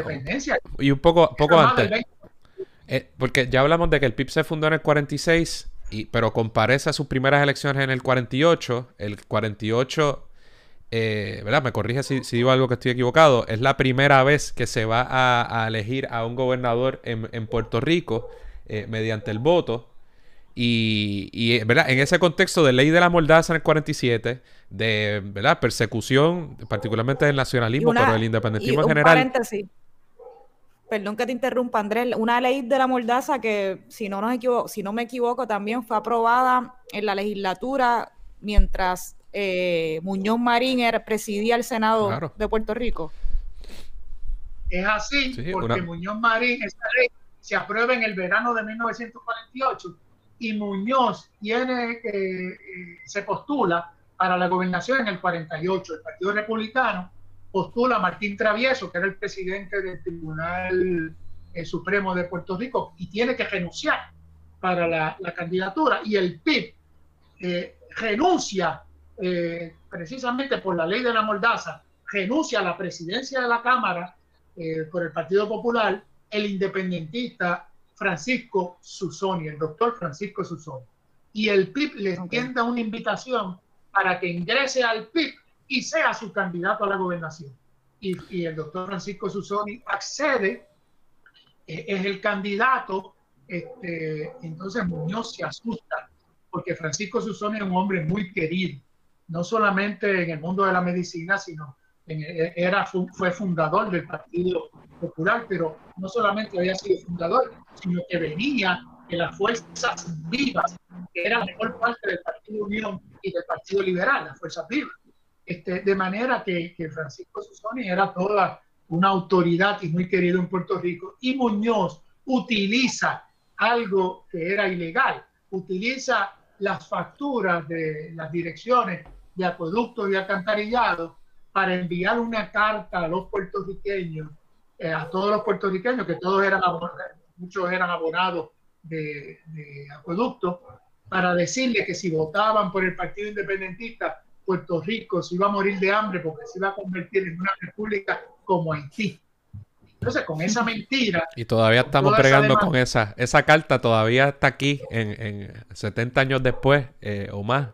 S1: y un poco, poco antes. Eh, porque ya hablamos de que el PIB se fundó en el 46, y, pero comparece a sus primeras elecciones en el 48. El 48, eh, ¿verdad? Me corrige si, digo algo que estoy equivocado. Es la primera vez que se va a, elegir a un gobernador en, Puerto Rico eh, mediante el voto. Y, ¿verdad? en ese contexto de ley de la mordaza en el 47, de ¿verdad? persecución, particularmente del nacionalismo, pero el independentismo en general.
S2: Paréntesis. Perdón que te interrumpa, Andrés. Una ley de la mordaza que, si no, nos equivoco, si no me equivoco, también fue aprobada en la legislatura mientras eh, Muñoz Marín era, presidía el Senado de Puerto Rico.
S3: Es así, porque Muñoz Marín, esa ley se aprueba en el verano de 1948 y Muñoz tiene, eh, se postula para la gobernación en el 48. El Partido Republicano postula a Martín Travieso, que era el presidente del Tribunal eh, Supremo de Puerto Rico, y tiene que renunciar para la, candidatura. Y el PIB eh, renuncia, precisamente por la ley de la Mordaza, renuncia a la presidencia de la Cámara por el Partido Popular, el independentista Francisco Susoni, el doctor Francisco Susoni. Y el PIB le entienda una invitación para que ingrese al PIB y sea su candidato a la gobernación. Y, el doctor Francisco Susoni accede, eh, es el candidato, este, entonces Muñoz se asusta, porque Francisco Susoni es un hombre muy querido, no solamente en el mundo de la medicina, sino era, fue fundador del Partido Popular, pero no solamente había sido fundador, sino que venía de las fuerzas vivas, que era la mejor parte del Partido Unión y del Partido Liberal, las fuerzas vivas. Este, de manera que, Francisco Susoni era toda una autoridad y muy querido en Puerto Rico, y Muñoz utiliza algo que era ilegal, utiliza las facturas de las direcciones de acueductos y alcantarillado para enviar una carta a los puertorriqueños, eh, a todos los puertorriqueños, que todos eran muchos eran abonados de, de para decirle que si votaban por el Partido Independentista, Puerto Rico se iba a morir de hambre porque se iba a convertir en una república como Haití. Entonces, con esa mentira.
S1: Y todavía estamos pregando con esa. Esa carta todavía está aquí en, en 70 años después eh, o más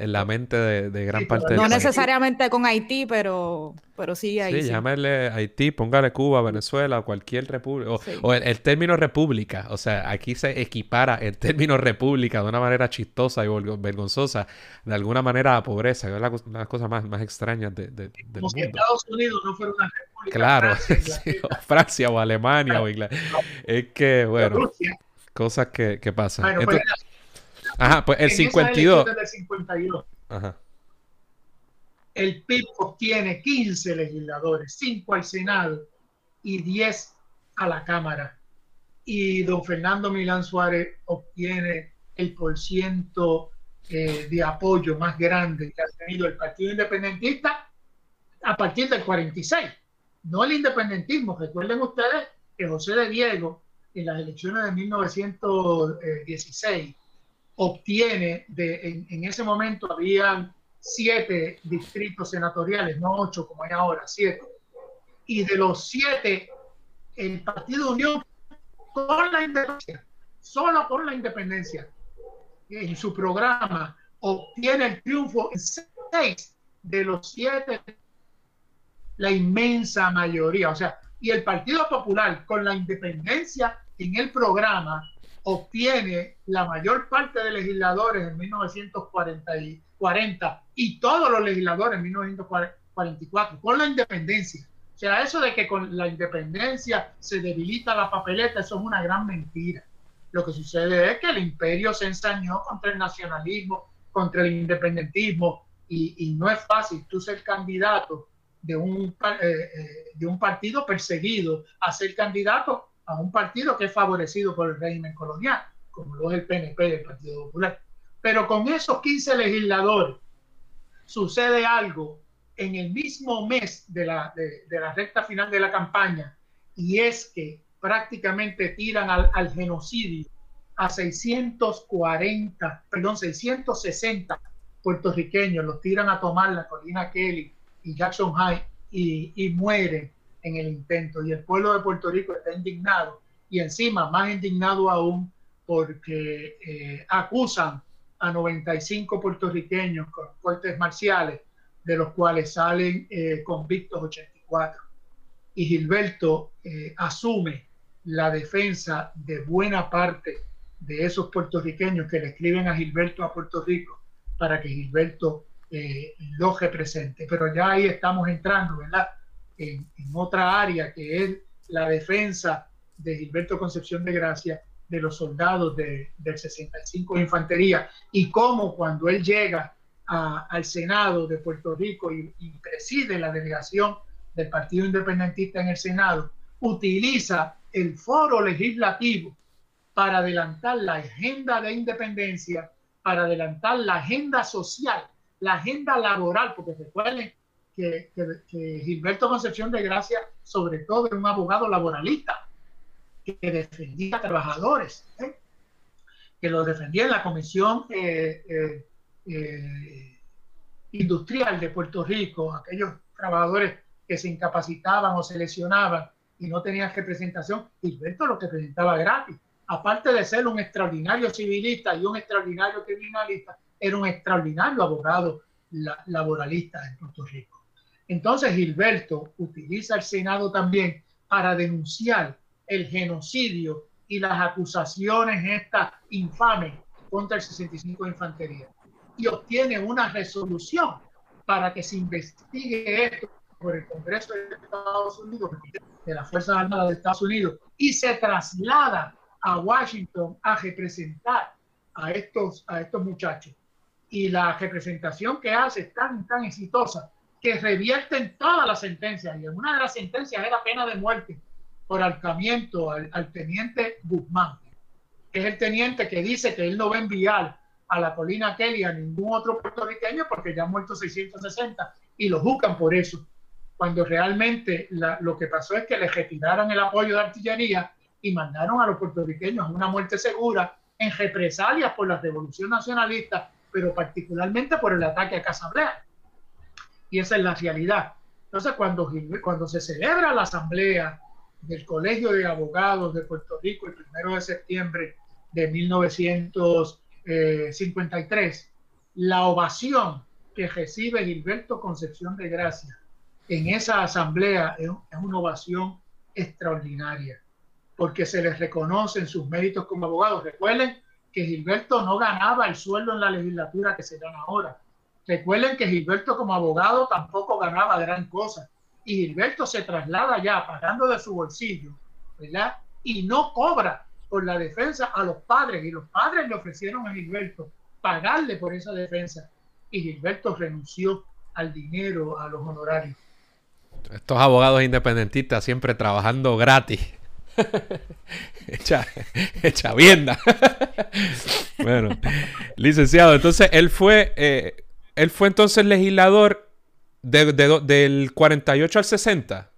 S1: en la mente de, gran parte
S2: No necesariamente con Haití, pero, pero sí
S1: ahí. Sí, llámele Haití, póngale Cuba, Venezuela, cualquier república. O, el, término república. O sea, aquí se equipara el término república de una manera chistosa y vergonzosa, de alguna manera a pobreza, que es la, una de las cosas más, más extrañas de, del
S3: Como mundo. Estados Unidos no fuera una república.
S1: Claro, [laughs] o Francia o Alemania o Inglaterra. Es que, bueno, cosas que, que pasan. Bueno, pues, Ajá, pues el 52.
S3: Ajá. El PIB obtiene 15 legisladores, 5 al Senado y 10 a la Cámara. Y don Fernando Milán Suárez obtiene el porciento eh, de apoyo más grande que ha tenido el Partido Independentista a partir del 46. No el independentismo. Recuerden ustedes que José de Diego en las elecciones de 1916 obtiene, de, en, ese momento habían siete distritos senatoriales, no ocho como hay ahora, siete. Y de los siete, el Partido Unión, con la independencia, solo con la independencia, en su programa, obtiene el triunfo en seis de los siete, la inmensa mayoría. O sea, y el Partido Popular, con la independencia en el programa, obtiene la mayor parte de legisladores en 1940 y todos los legisladores en 1944 con la independencia. O sea, eso de que con la independencia se debilita la papeleta, eso es una gran mentira. Lo que sucede es que el imperio se ensañó contra el nacionalismo, contra el independentismo, y, no es fácil tú ser candidato de un, eh, eh, de un partido perseguido a ser candidato a un partido que es favorecido por el régimen colonial, como lo es el PNP del Partido Popular. Pero con esos 15 legisladores sucede algo en el mismo mes de la, de, la recta final de la campaña y es que prácticamente tiran al, al genocidio a 640, perdón, 660 puertorriqueños, los tiran a tomar la colina Kelly y Jackson High y, y mueren en el intento y el pueblo de Puerto Rico está indignado y encima más indignado aún porque eh, acusan a 95 puertorriqueños con cortes marciales, de los cuales salen eh, convictos 84. Y Gilberto eh, asume la defensa de buena parte de esos puertorriqueños que le escriben a Gilberto a Puerto Rico para que Gilberto lo represente. Pero ya ahí estamos entrando, ¿verdad? En, otra área que es la defensa de Gilberto Concepción de Gracia de los soldados del 65 de Infantería y cómo cuando él llega al Senado de Puerto Rico y, preside la delegación del Partido Independentista en el Senado, utiliza el foro legislativo para adelantar la agenda de independencia, para adelantar la agenda social, la agenda laboral, porque recuerden que, Gilberto Concepción de Gracia, sobre todo, un abogado laboralista que defendía a trabajadores, ¿eh? que lo defendía en la Comisión eh, eh, Industrial de Puerto Rico, aquellos trabajadores que se incapacitaban o se lesionaban y no tenían representación, Gilberto lo que presentaba gratis. Aparte de ser un extraordinario civilista y un extraordinario criminalista, era un extraordinario abogado laboralista en Puerto Rico. Entonces Gilberto utiliza el Senado también para denunciar el genocidio y las acusaciones estas infames contra el 65 de Infantería y obtiene una resolución para que se investigue esto por el Congreso de Estados Unidos, de las Fuerzas Armadas de Estados Unidos, y se traslada a Washington a representar a estos, a estos muchachos. Y la representación que hace es tan, tan exitosa que revierten todas las sentencias. Y en una de las sentencias era pena de muerte por alcamiento al, al teniente Guzmán, que es el teniente que dice que él no va a enviar a la colina Kelly a ningún otro puertorriqueño porque ya han muerto 660 y lo buscan por eso. Cuando realmente lo que pasó es que le retiraron el apoyo de artillería y mandaron a los puertorriqueños a una muerte segura en represalias por la revolución nacionalista, pero particularmente por el ataque a Casablanca. Y esa es la realidad. Entonces, cuando, cuando se celebra la asamblea del Colegio de Abogados de Puerto Rico el primero de septiembre de 1953, la ovación que recibe Gilberto Concepción de Gracia en esa asamblea es una ovación extraordinaria porque se les reconocen sus méritos como abogados. Recuerden que Gilberto no ganaba el sueldo en la legislatura que se gana ahora. Recuerden que Gilberto como abogado tampoco ganaba gran cosa. Y Gilberto se traslada ya pagando de su bolsillo, ¿verdad? Y no cobra por la defensa a los padres. Y los padres le ofrecieron a Gilberto pagarle por esa defensa. Y Gilberto renunció al dinero, a los honorarios.
S1: Estos abogados independentistas siempre trabajando gratis. [laughs] echa, echa vienda. [laughs] bueno, licenciado, entonces él fue, eh, él fue entonces legislador del 48 al 60.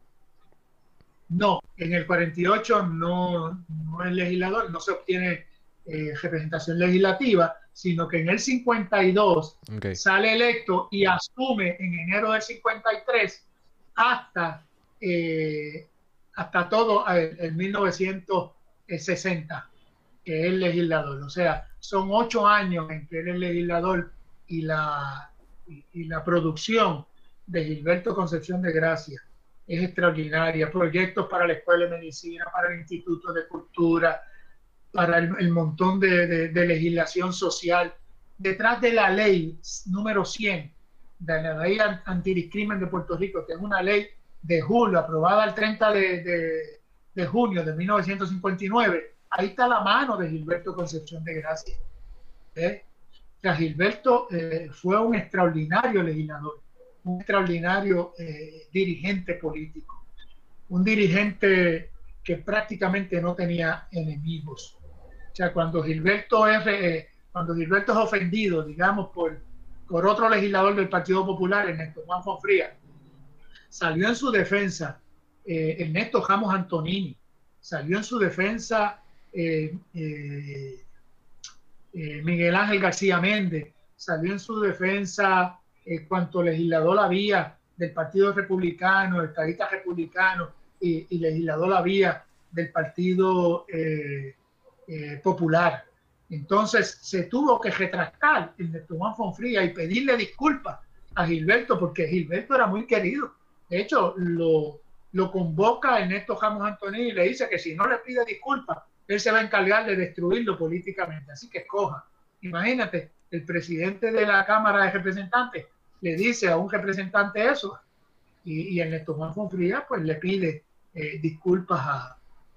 S3: No, en el 48 no, no es legislador, no se obtiene eh, representación legislativa, sino que en el 52 sale electo y asume en enero del 53 hasta eh, hasta todo el, 1960, que es legislador. O sea, son ocho años en que él es legislador y la, y, la producción de Gilberto Concepción de Gracia es extraordinaria. Proyectos para la Escuela de Medicina, para el Instituto de Cultura, para el, montón de, de, legislación social. Detrás de la ley número 100, de la ley antidiscrimen de Puerto Rico, que es una ley de julio, aprobada el 30 de, junio de 1959, ahí está la mano de Gilberto Concepción de Gracia. ¿eh? Gilberto eh, fue un extraordinario legislador, un extraordinario eh, dirigente político, un dirigente que prácticamente no tenía enemigos. O sea, cuando Gilberto es, cuando Gilberto es ofendido, digamos, por, por otro legislador del Partido Popular, Ernesto Juan Frías, salió en su defensa eh, Ernesto Ramos Antonini, salió en su defensa eh, eh, Miguel Ángel García Méndez, salió en su defensa cuanto legislador había del Partido Republicano, estadista republicano y, legislador había del Partido Popular. Entonces se tuvo que retractar Ernesto Juan Fonfría y pedirle disculpas a Gilberto porque Gilberto era muy querido de hecho, lo, lo convoca Ernesto Ramos Antonini y le dice que si no le pide disculpas, él se va a encargar de destruirlo políticamente. Así que escoja. Imagínate, el presidente de la Cámara de Representantes le dice a un representante eso y, y Ernesto Juan Fonfría pues le pide eh, disculpas a,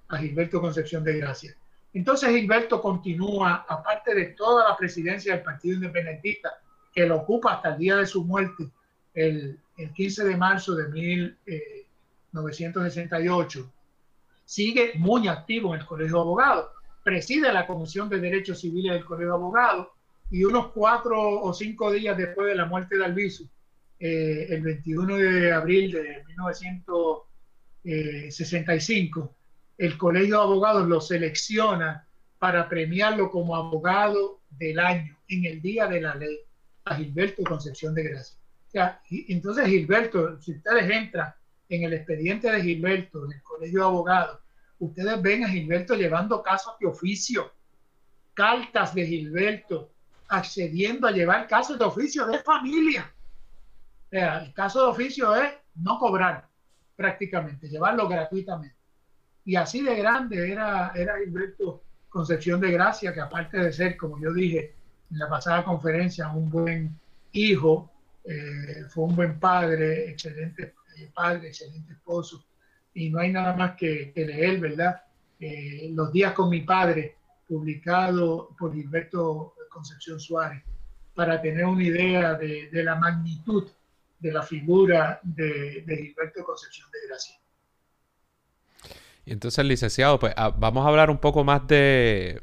S3: a Gilberto Concepción de Gracia. Entonces Gilberto continúa, aparte de toda la presidencia del Partido Independentista, que lo ocupa hasta el día de su muerte, el, el 15 de marzo de 1968, eh, sigue muy activo en el Colegio de Abogados. Preside la Comisión de Derechos Civiles del Colegio de Abogados y unos cuatro o cinco días después de la muerte de Albizu, eh, el 21 de abril de 1965, el Colegio de Abogados lo selecciona para premiarlo como abogado del año en el Día de la Ley a Gilberto Concepción de Gracia entonces Gilberto, si ustedes entran en el expediente de Gilberto, en el Colegio de Abogados, ustedes ven a Gilberto llevando casos de oficio, cartas de Gilberto, accediendo a llevar casos de oficio de familia. el caso de oficio es no cobrar prácticamente, llevarlo gratuitamente. Y así de grande era, era Gilberto Concepción de Gracia, que aparte de ser, como yo dije en la pasada conferencia, un buen hijo, eh, fue un buen padre, excelente padre, excelente esposo, y no hay nada más que, leer, ¿verdad? Eh, Los días con mi padre, publicado por Gilberto Concepción Suárez, para tener una idea de, la magnitud de la figura de, de Gilberto Concepción de Gracia.
S1: Y entonces, licenciado, pues ah, vamos a hablar un poco más de,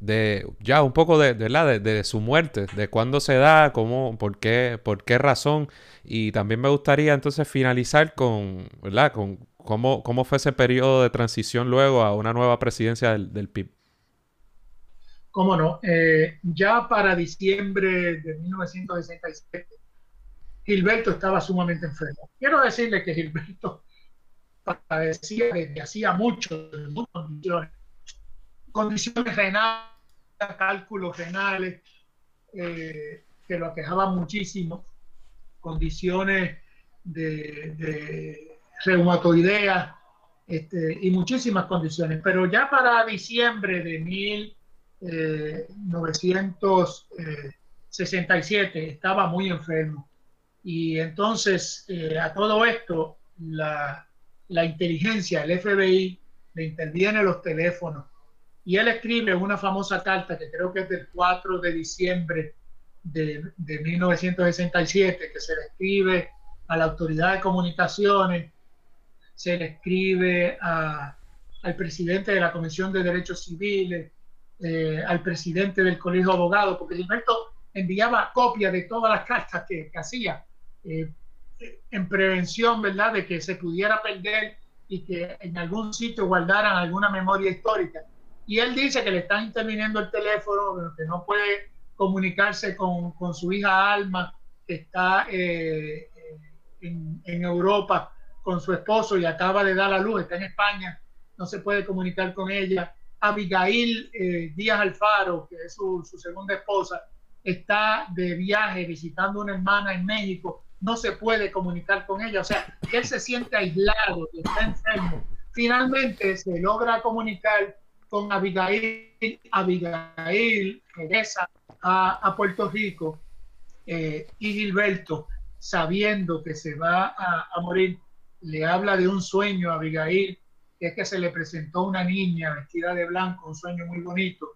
S1: de ya un poco de, de, de, su muerte, de cuándo se da, cómo, por qué, por qué razón. Y también me gustaría entonces finalizar con, ¿verdad? Con cómo, cómo fue ese periodo de transición luego a una nueva presidencia del, PIB.
S3: Cómo no. Eh, ya para diciembre de 1967, Gilberto estaba sumamente enfermo. Quiero decirle que Gilberto padecía desde hacía mucho, muchas condiciones, condiciones renales, cálculos renales, eh, que lo aquejaban muchísimo, condiciones de, de reumatoidea este, y muchísimas condiciones. Pero ya para diciembre de 1967 eh, estaba muy enfermo. Y entonces eh, a todo esto la, la inteligencia, el FBI, le interviene los teléfonos y él escribe una famosa carta que creo que es del 4 de diciembre de, de 1967, que se le escribe a la autoridad de comunicaciones, se le escribe a, al presidente de la Comisión de Derechos Civiles, eh, al presidente del Colegio de Abogados, porque Gilberto enviaba copias de todas las cartas que, hacía. Eh, en prevención, ¿verdad?, de que se pudiera perder y que en algún sitio guardaran alguna memoria histórica. Y él dice que le está interviniendo el teléfono, que no puede comunicarse con, con su hija Alma, que está eh, en, en, Europa con su esposo y acaba de dar a luz, está en España, no se puede comunicar con ella. Abigail eh, Díaz Alfaro, que es su, su segunda esposa, está de viaje visitando una hermana en México no se puede comunicar con ella, o sea, él se siente aislado, está enfermo. Finalmente se logra comunicar con Abigail, Abigail regresa a, Puerto Rico eh, y Gilberto, sabiendo que se va a, morir, le habla de un sueño a Abigail, que es que se le presentó una niña vestida de blanco, un sueño muy bonito,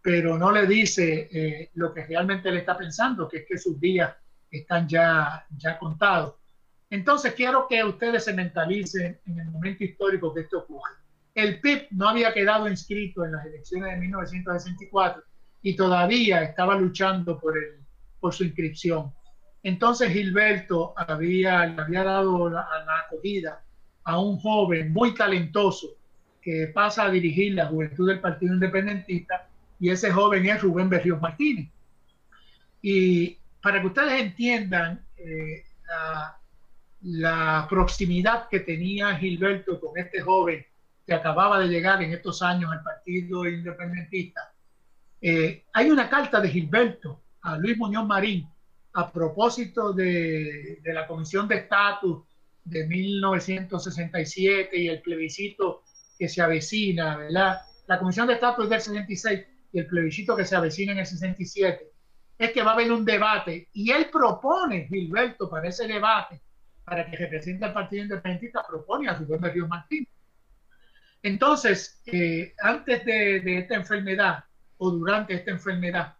S3: pero no le dice eh, lo que realmente le está pensando, que es que sus días están ya, ya contados. Entonces quiero que ustedes se mentalicen en el momento histórico que esto ocurre. El PIB no había quedado inscrito en las elecciones de 1964 y todavía estaba luchando por, su inscripción. Entonces Gilberto había, dado la, la acogida a un joven muy talentoso que pasa a dirigir la juventud del Partido Independentista y ese joven es Rubén Berríos Martínez. Y para que ustedes entiendan eh, la, proximidad que tenía Gilberto con este joven que acababa de llegar en estos años al Partido Independentista, eh, hay una carta de Gilberto a Luis Muñoz Marín a propósito de, de la Comisión de Estatus de 1967 y el plebiscito que se avecina, ¿verdad? La Comisión de Estatus es del 66 y el plebiscito que se avecina en el 67 es que va a haber un debate y él propone, Gilberto, para ese debate, para que represente al Partido Independentista, propone a Rubén Berrío Martín. Entonces, eh, antes de, esta enfermedad o durante esta enfermedad,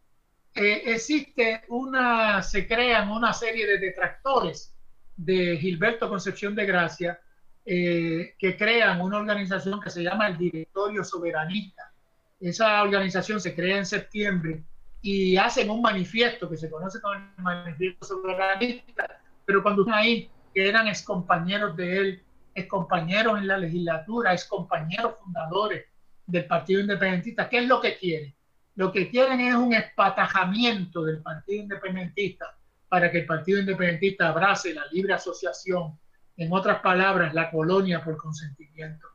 S3: eh, existe una, se crean una serie de detractores de Gilberto Concepción de Gracia eh, que crean una organización que se llama el Directorio Soberanista. Esa organización se crea en septiembre y hacen un manifiesto que se conoce como el manifiesto soberanista, pero cuando están ahí, que eran excompañeros de él, excompañeros en la legislatura, excompañeros fundadores del Partido Independentista, ¿qué es lo que quieren? Lo que quieren es un espatajamiento del Partido Independentista para que el Partido Independentista abrace la libre asociación, en otras palabras, la colonia por consentimiento.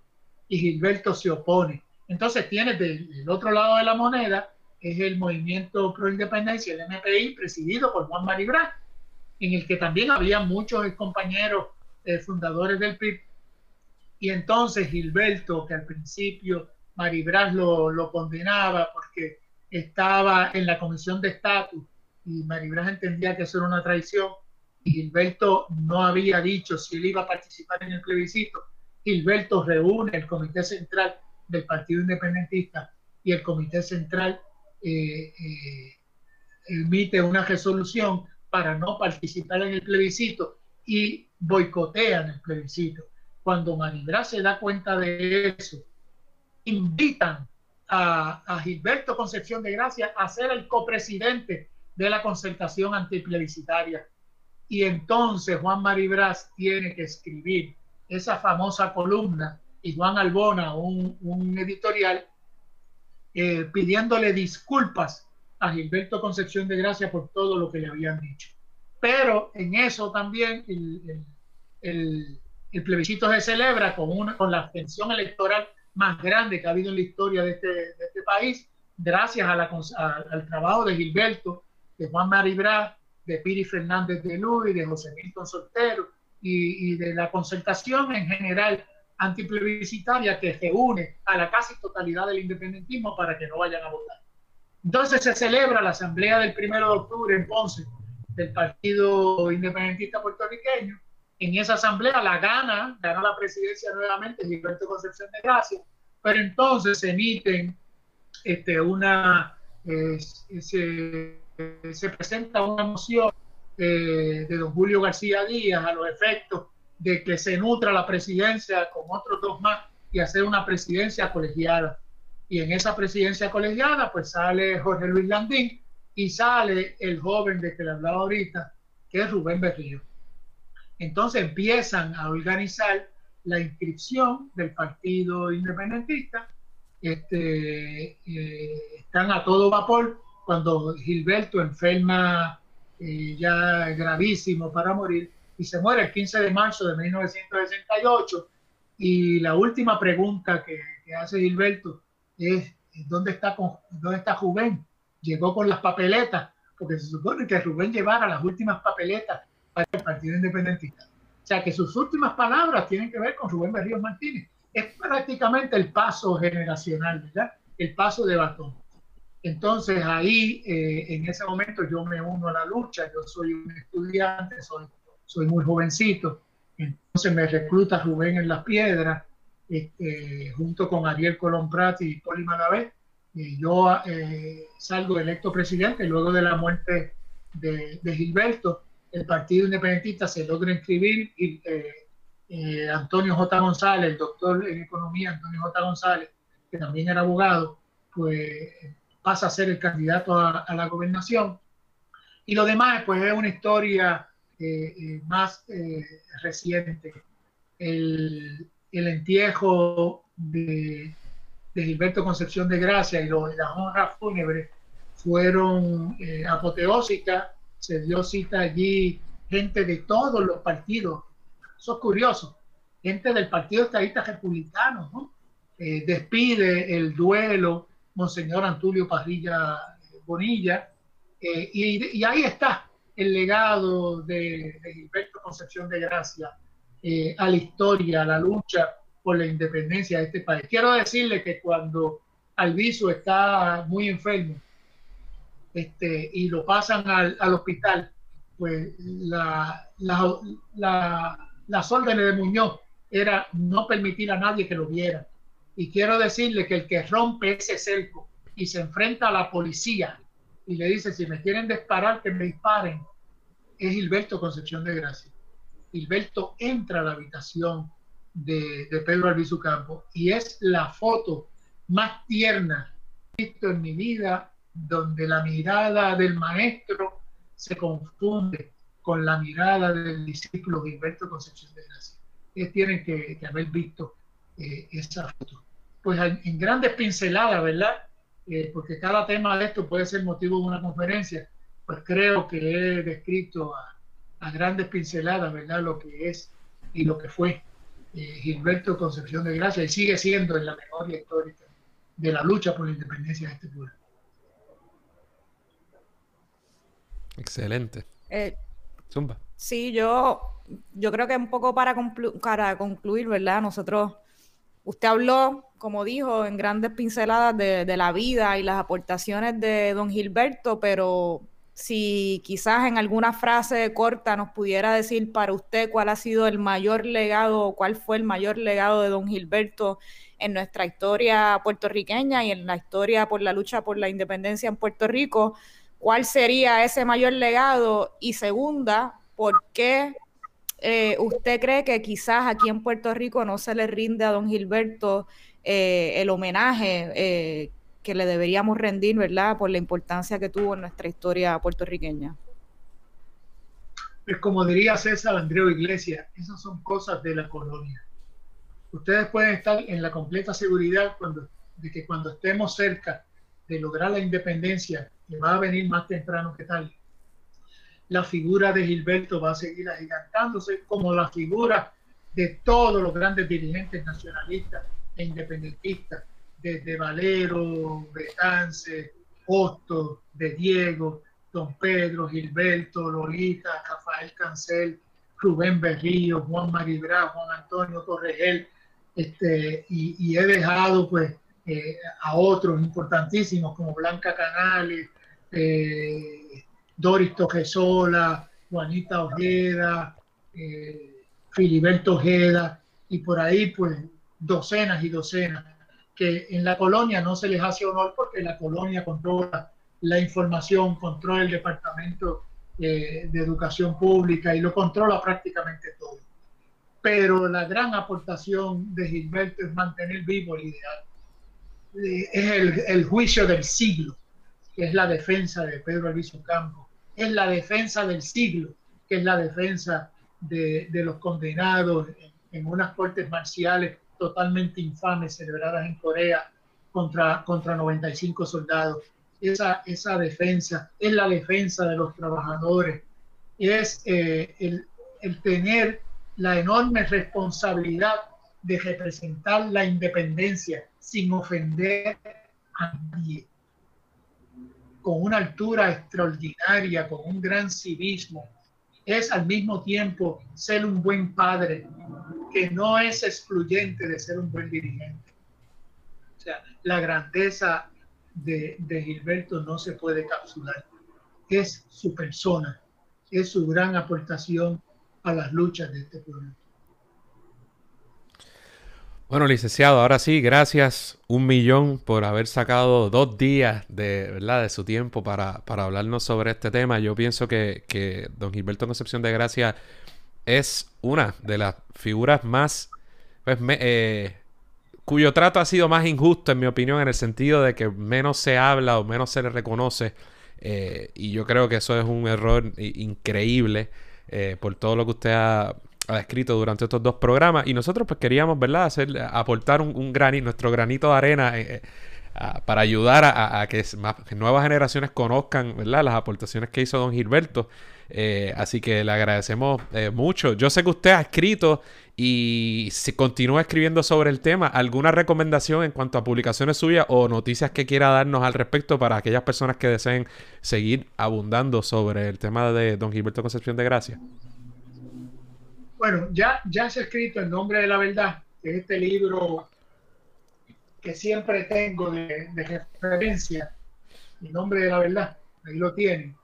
S3: Y Gilberto se opone. Entonces tienes del otro lado de la moneda es el Movimiento Pro Independencia, el MPI, presidido por Juan Maribral, en el que también había muchos compañeros eh, fundadores del PIB. Y entonces Gilberto, que al principio Maribral lo, lo, condenaba porque estaba en la comisión de estatus y Maribral entendía que eso era una traición y Gilberto no había dicho si él iba a participar en el plebiscito. Gilberto reúne el comité central del Partido Independentista y el comité central eh, eh, emite una resolución para no participar en el plebiscito y boicotean el plebiscito. Cuando Manibra se da cuenta de eso, invitan a, Gilberto Concepción de Gracia a ser el copresidente de la concertación antiplebiscitaria. Y entonces Juan Maribras tiene que escribir esa famosa columna y Juan Albona un, editorial eh, pidiéndole disculpas a Gilberto Concepción de Gracia por todo lo que le habían dicho. Pero en eso también el, plebiscito se celebra con, una, con la abstención electoral más grande que ha habido en la historia de este, este país, gracias al trabajo de Gilberto, de Juan Maribra, de Piri Fernández de Luis, de José Milton Soltero y, de la concertación en general antiplebiscitaria que se une a la casi totalidad del independentismo para que no vayan a votar. Entonces se celebra la asamblea del primero de octubre en Ponce del Partido Independentista Puertorriqueño en esa asamblea la gana, gana la presidencia nuevamente Gilberto Concepción de Gracia, pero entonces se emiten este, una, se, presenta una moción eh, de don Julio García Díaz a los efectos de que se nutra la presidencia con otros dos más y hacer una presidencia colegiada. Y en esa presidencia colegiada, pues sale Jorge Luis Landín y sale el joven de que le hablaba ahorita, que es Rubén Berrío. Entonces empiezan a organizar la inscripción del Partido Independentista. Este, eh, están a todo vapor cuando Gilberto enferma eh, ya gravísimo para morir y se muere el 15 de marzo de 1968. Y la última pregunta que, hace Gilberto es, ¿dónde está, ¿dónde está Rubén? Llegó con las papeletas, porque se supone que Rubén llevara las últimas papeletas el Partido Independentista. O sea que sus últimas palabras tienen que ver con Rubén Berríos Martínez. Es prácticamente el paso generacional, ¿verdad? El paso de batón. Entonces ahí, eh, en ese momento, yo me uno a la lucha. Yo soy un estudiante, soy, soy muy jovencito. Entonces me recluta Rubén en las piedras, este, junto con Ariel Colón Prat y Poli Malavé. Y yo eh, salgo electo presidente luego de la muerte de, de Gilberto el Partido Independentista se logra inscribir y eh, eh, Antonio J. González, el doctor en economía Antonio J. González, que también era abogado, pues pasa a ser el candidato a, la gobernación. Y lo demás, pues es una historia eh, más reciente. El, el entierro de, de, Gilberto Concepción de Gracia y, lo, y las honras fúnebres fueron apoteósicas se dio cita allí gente de todos los partidos. Eso es curioso. Gente del Partido Estadista Republicano, ¿no? Eh, despide el duelo Monseñor Antulio Parrilla Bonilla. Eh, y, ahí está el legado de, Gilberto Concepción de Gracia eh, a la historia, a la lucha por la independencia de este país. Quiero decirle que cuando Alviso está muy enfermo, este, y lo pasan al, hospital, pues la, las órdenes de Muñoz era no permitir a nadie que lo viera. Y quiero decirle que el que rompe ese cerco y se enfrenta a la policía y le dice, si me quieren disparar, que me disparen, es Gilberto Concepción de Gracia. Gilberto entra a la habitación de, de Pedro Albizu Campo y es la foto más tierna que he visto en mi vida donde la mirada del maestro se confunde con la mirada del discípulo Gilberto Concepción de Gracia. Ustedes tienen que, haber visto eh, esa foto. Pues en, grandes pinceladas, ¿verdad? Eh, porque cada tema de esto puede ser motivo de una conferencia, pues creo que he descrito a, grandes pinceladas, ¿verdad? Lo que es y lo que fue eh, Gilberto Concepción de Gracia y sigue siendo en la memoria histórica de la lucha por la independencia de este pueblo.
S1: Excelente.
S2: Eh, Zumba. Sí, yo, yo creo que un poco para, para concluir, ¿verdad? Nosotros, usted habló, como dijo, en grandes pinceladas de, la vida y las aportaciones de don Gilberto, pero si quizás en alguna frase corta nos pudiera decir para usted cuál ha sido el mayor legado o cuál fue el mayor legado de don Gilberto en nuestra historia puertorriqueña y en la historia por la lucha por la independencia en Puerto Rico, cuál sería ese mayor legado y segunda, por qué eh, ¿usted cree que quizás aquí en Puerto Rico no se le rinde a don Gilberto eh, el homenaje eh, que le deberíamos rendir, ¿verdad? Por la importancia que tuvo en nuestra historia puertorriqueña.
S3: Pues como diría César Andreu Iglesias, esas son cosas de la colonia. Ustedes pueden estar en la completa seguridad de que cuando estemos cerca de lograr la independencia, que va a venir más temprano que tal, la figura de Gilberto va a seguir agigantándose como la figura de todos los grandes dirigentes nacionalistas e independentistas, desde Valero, Betance, Hosto, de Diego, Don Pedro, Gilberto, Lolita, Rafael Cancel, Rubén Berrío, Juan Maribra, Juan Antonio Torregel, este, y, he dejado pues eh, a otros importantísimos como Blanca Canales, eh, Doris Tojesola, Juanita Ojeda, eh, Filiberto Ojeda, y por ahí pues docenas y docenas, que en la colonia no se les hace honor porque la colonia controla la información, controla el departamento eh, de educación pública y lo controla prácticamente todo. Pero la gran aportación de Gilberto es mantener vivo el ideal. Eh, es el, juicio del siglo, es la defensa de Pedro Alviso Campos es la defensa del siglo, que es la defensa de, los condenados en, unas cortes marciales totalmente infames celebradas en Corea contra, contra 95 soldados. Esa, esa defensa es la defensa de los trabajadores, es eh, el, el tener la enorme responsabilidad de representar la independencia sin ofender a nadie con una altura extraordinaria, con un gran civismo, es al mismo tiempo ser un buen padre, que no es excluyente de ser un buen dirigente. O sea, la grandeza de, Gilberto no se puede capsular. Es su persona, es su gran aportación a las luchas de este pueblo.
S1: Bueno, licenciado, ahora sí, gracias un millón por haber sacado dos días de, ¿verdad? de su tiempo para, hablarnos sobre este tema. Yo pienso que, don Gilberto Concepción de Gracia es una de las figuras más, pues, eh, cuyo trato ha sido más injusto, en mi opinión, en el sentido de que menos se habla o menos se le reconoce. Eh, y yo creo que eso es un error increíble eh, por todo lo que usted ha ha escrito durante estos dos programas y nosotros pues queríamos, ¿verdad?, hacer, aportar un, granito, nuestro granito de arena eh, eh, para ayudar a, que, nuevas generaciones conozcan, ¿verdad?, las aportaciones que hizo don Gilberto. Eh, así que le agradecemos mucho. Yo sé que usted ha escrito y si continúa escribiendo sobre el tema, ¿alguna recomendación en cuanto a publicaciones suyas o noticias que quiera darnos al respecto para aquellas personas que deseen seguir abundando sobre el tema de don Gilberto Concepción de Gracia?
S3: Bueno, ya, ya se ha escrito El nombre de la verdad, que es este libro que siempre tengo de, referencia, El nombre de la verdad, ahí lo tienen,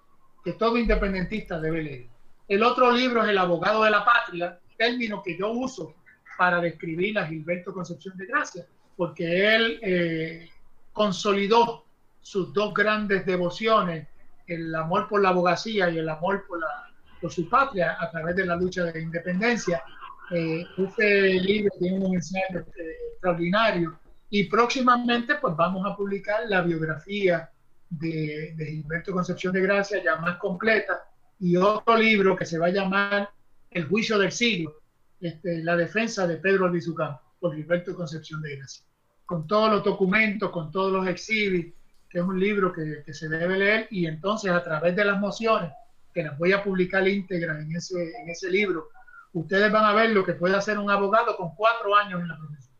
S3: que todo independentista debe leer. El otro libro es El abogado de la patria, término que yo uso para describir a Gilberto Concepción de Gracia, porque él eh, consolidó sus dos grandes devociones, el amor por la abogacía y el amor por la por su patria a través de la lucha de la independencia. Eh, este libro tiene un ensayo eh, extraordinario y próximamente pues vamos a publicar la biografía de, de, Gilberto Concepción de Gracia ya más completa y otro libro que se va a llamar El juicio del siglo, este, la defensa de Pedro Albizucán por Gilberto Concepción de Gracia, con todos los documentos, con todos los exhibits, que es un libro que, que se debe leer y entonces a través de las mociones que las voy a publicar íntegra en ese, en ese libro, ustedes van a ver lo que puede hacer un abogado con cuatro años en la profesión.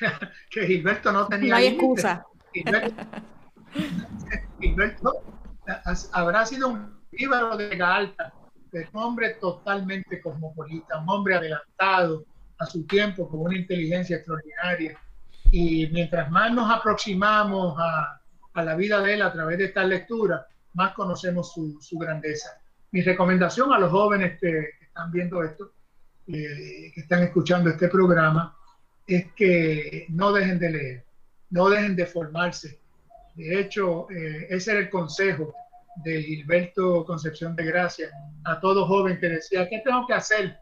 S3: [laughs] que Gilberto no tenía.
S2: No hay excusa.
S3: Gilberto, habrá sido un íbaro de la alta, un hombre totalmente cosmopolita, un hombre adelantado a su tiempo con una inteligencia extraordinaria. Y mientras más nos aproximamos a, a la vida de él a través de esta lectura, más conocemos su, su grandeza. Mi recomendación a los jóvenes que, están viendo esto, eh, que están escuchando este programa, es que no dejen de leer, no dejen de formarse. De hecho, eh, ese era el consejo de Gilberto Concepción de Gracia a todo joven que decía, ¿qué tengo que hacer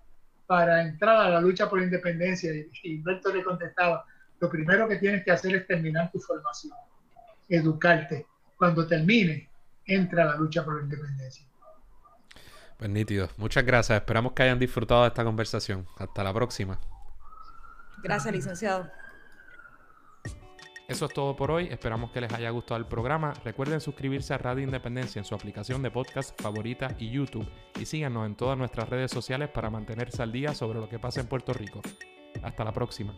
S3: para entrar a la lucha por la independencia? Y Gilberto le contestaba, lo primero que tienes que hacer es terminar tu formación, educarte. Cuando termine, entra a la lucha por la independencia.
S5: Pues nítido. Muchas gracias. Esperamos que hayan disfrutado de esta conversación. Hasta la próxima.
S2: Gracias, licenciado.
S5: Eso es todo por hoy. Esperamos que les haya gustado el programa. Recuerden suscribirse a Radio Independencia en su aplicación de podcast favorita y YouTube. Y síganos en todas nuestras redes sociales para mantenerse al día sobre lo que pasa en Puerto Rico. Hasta la próxima.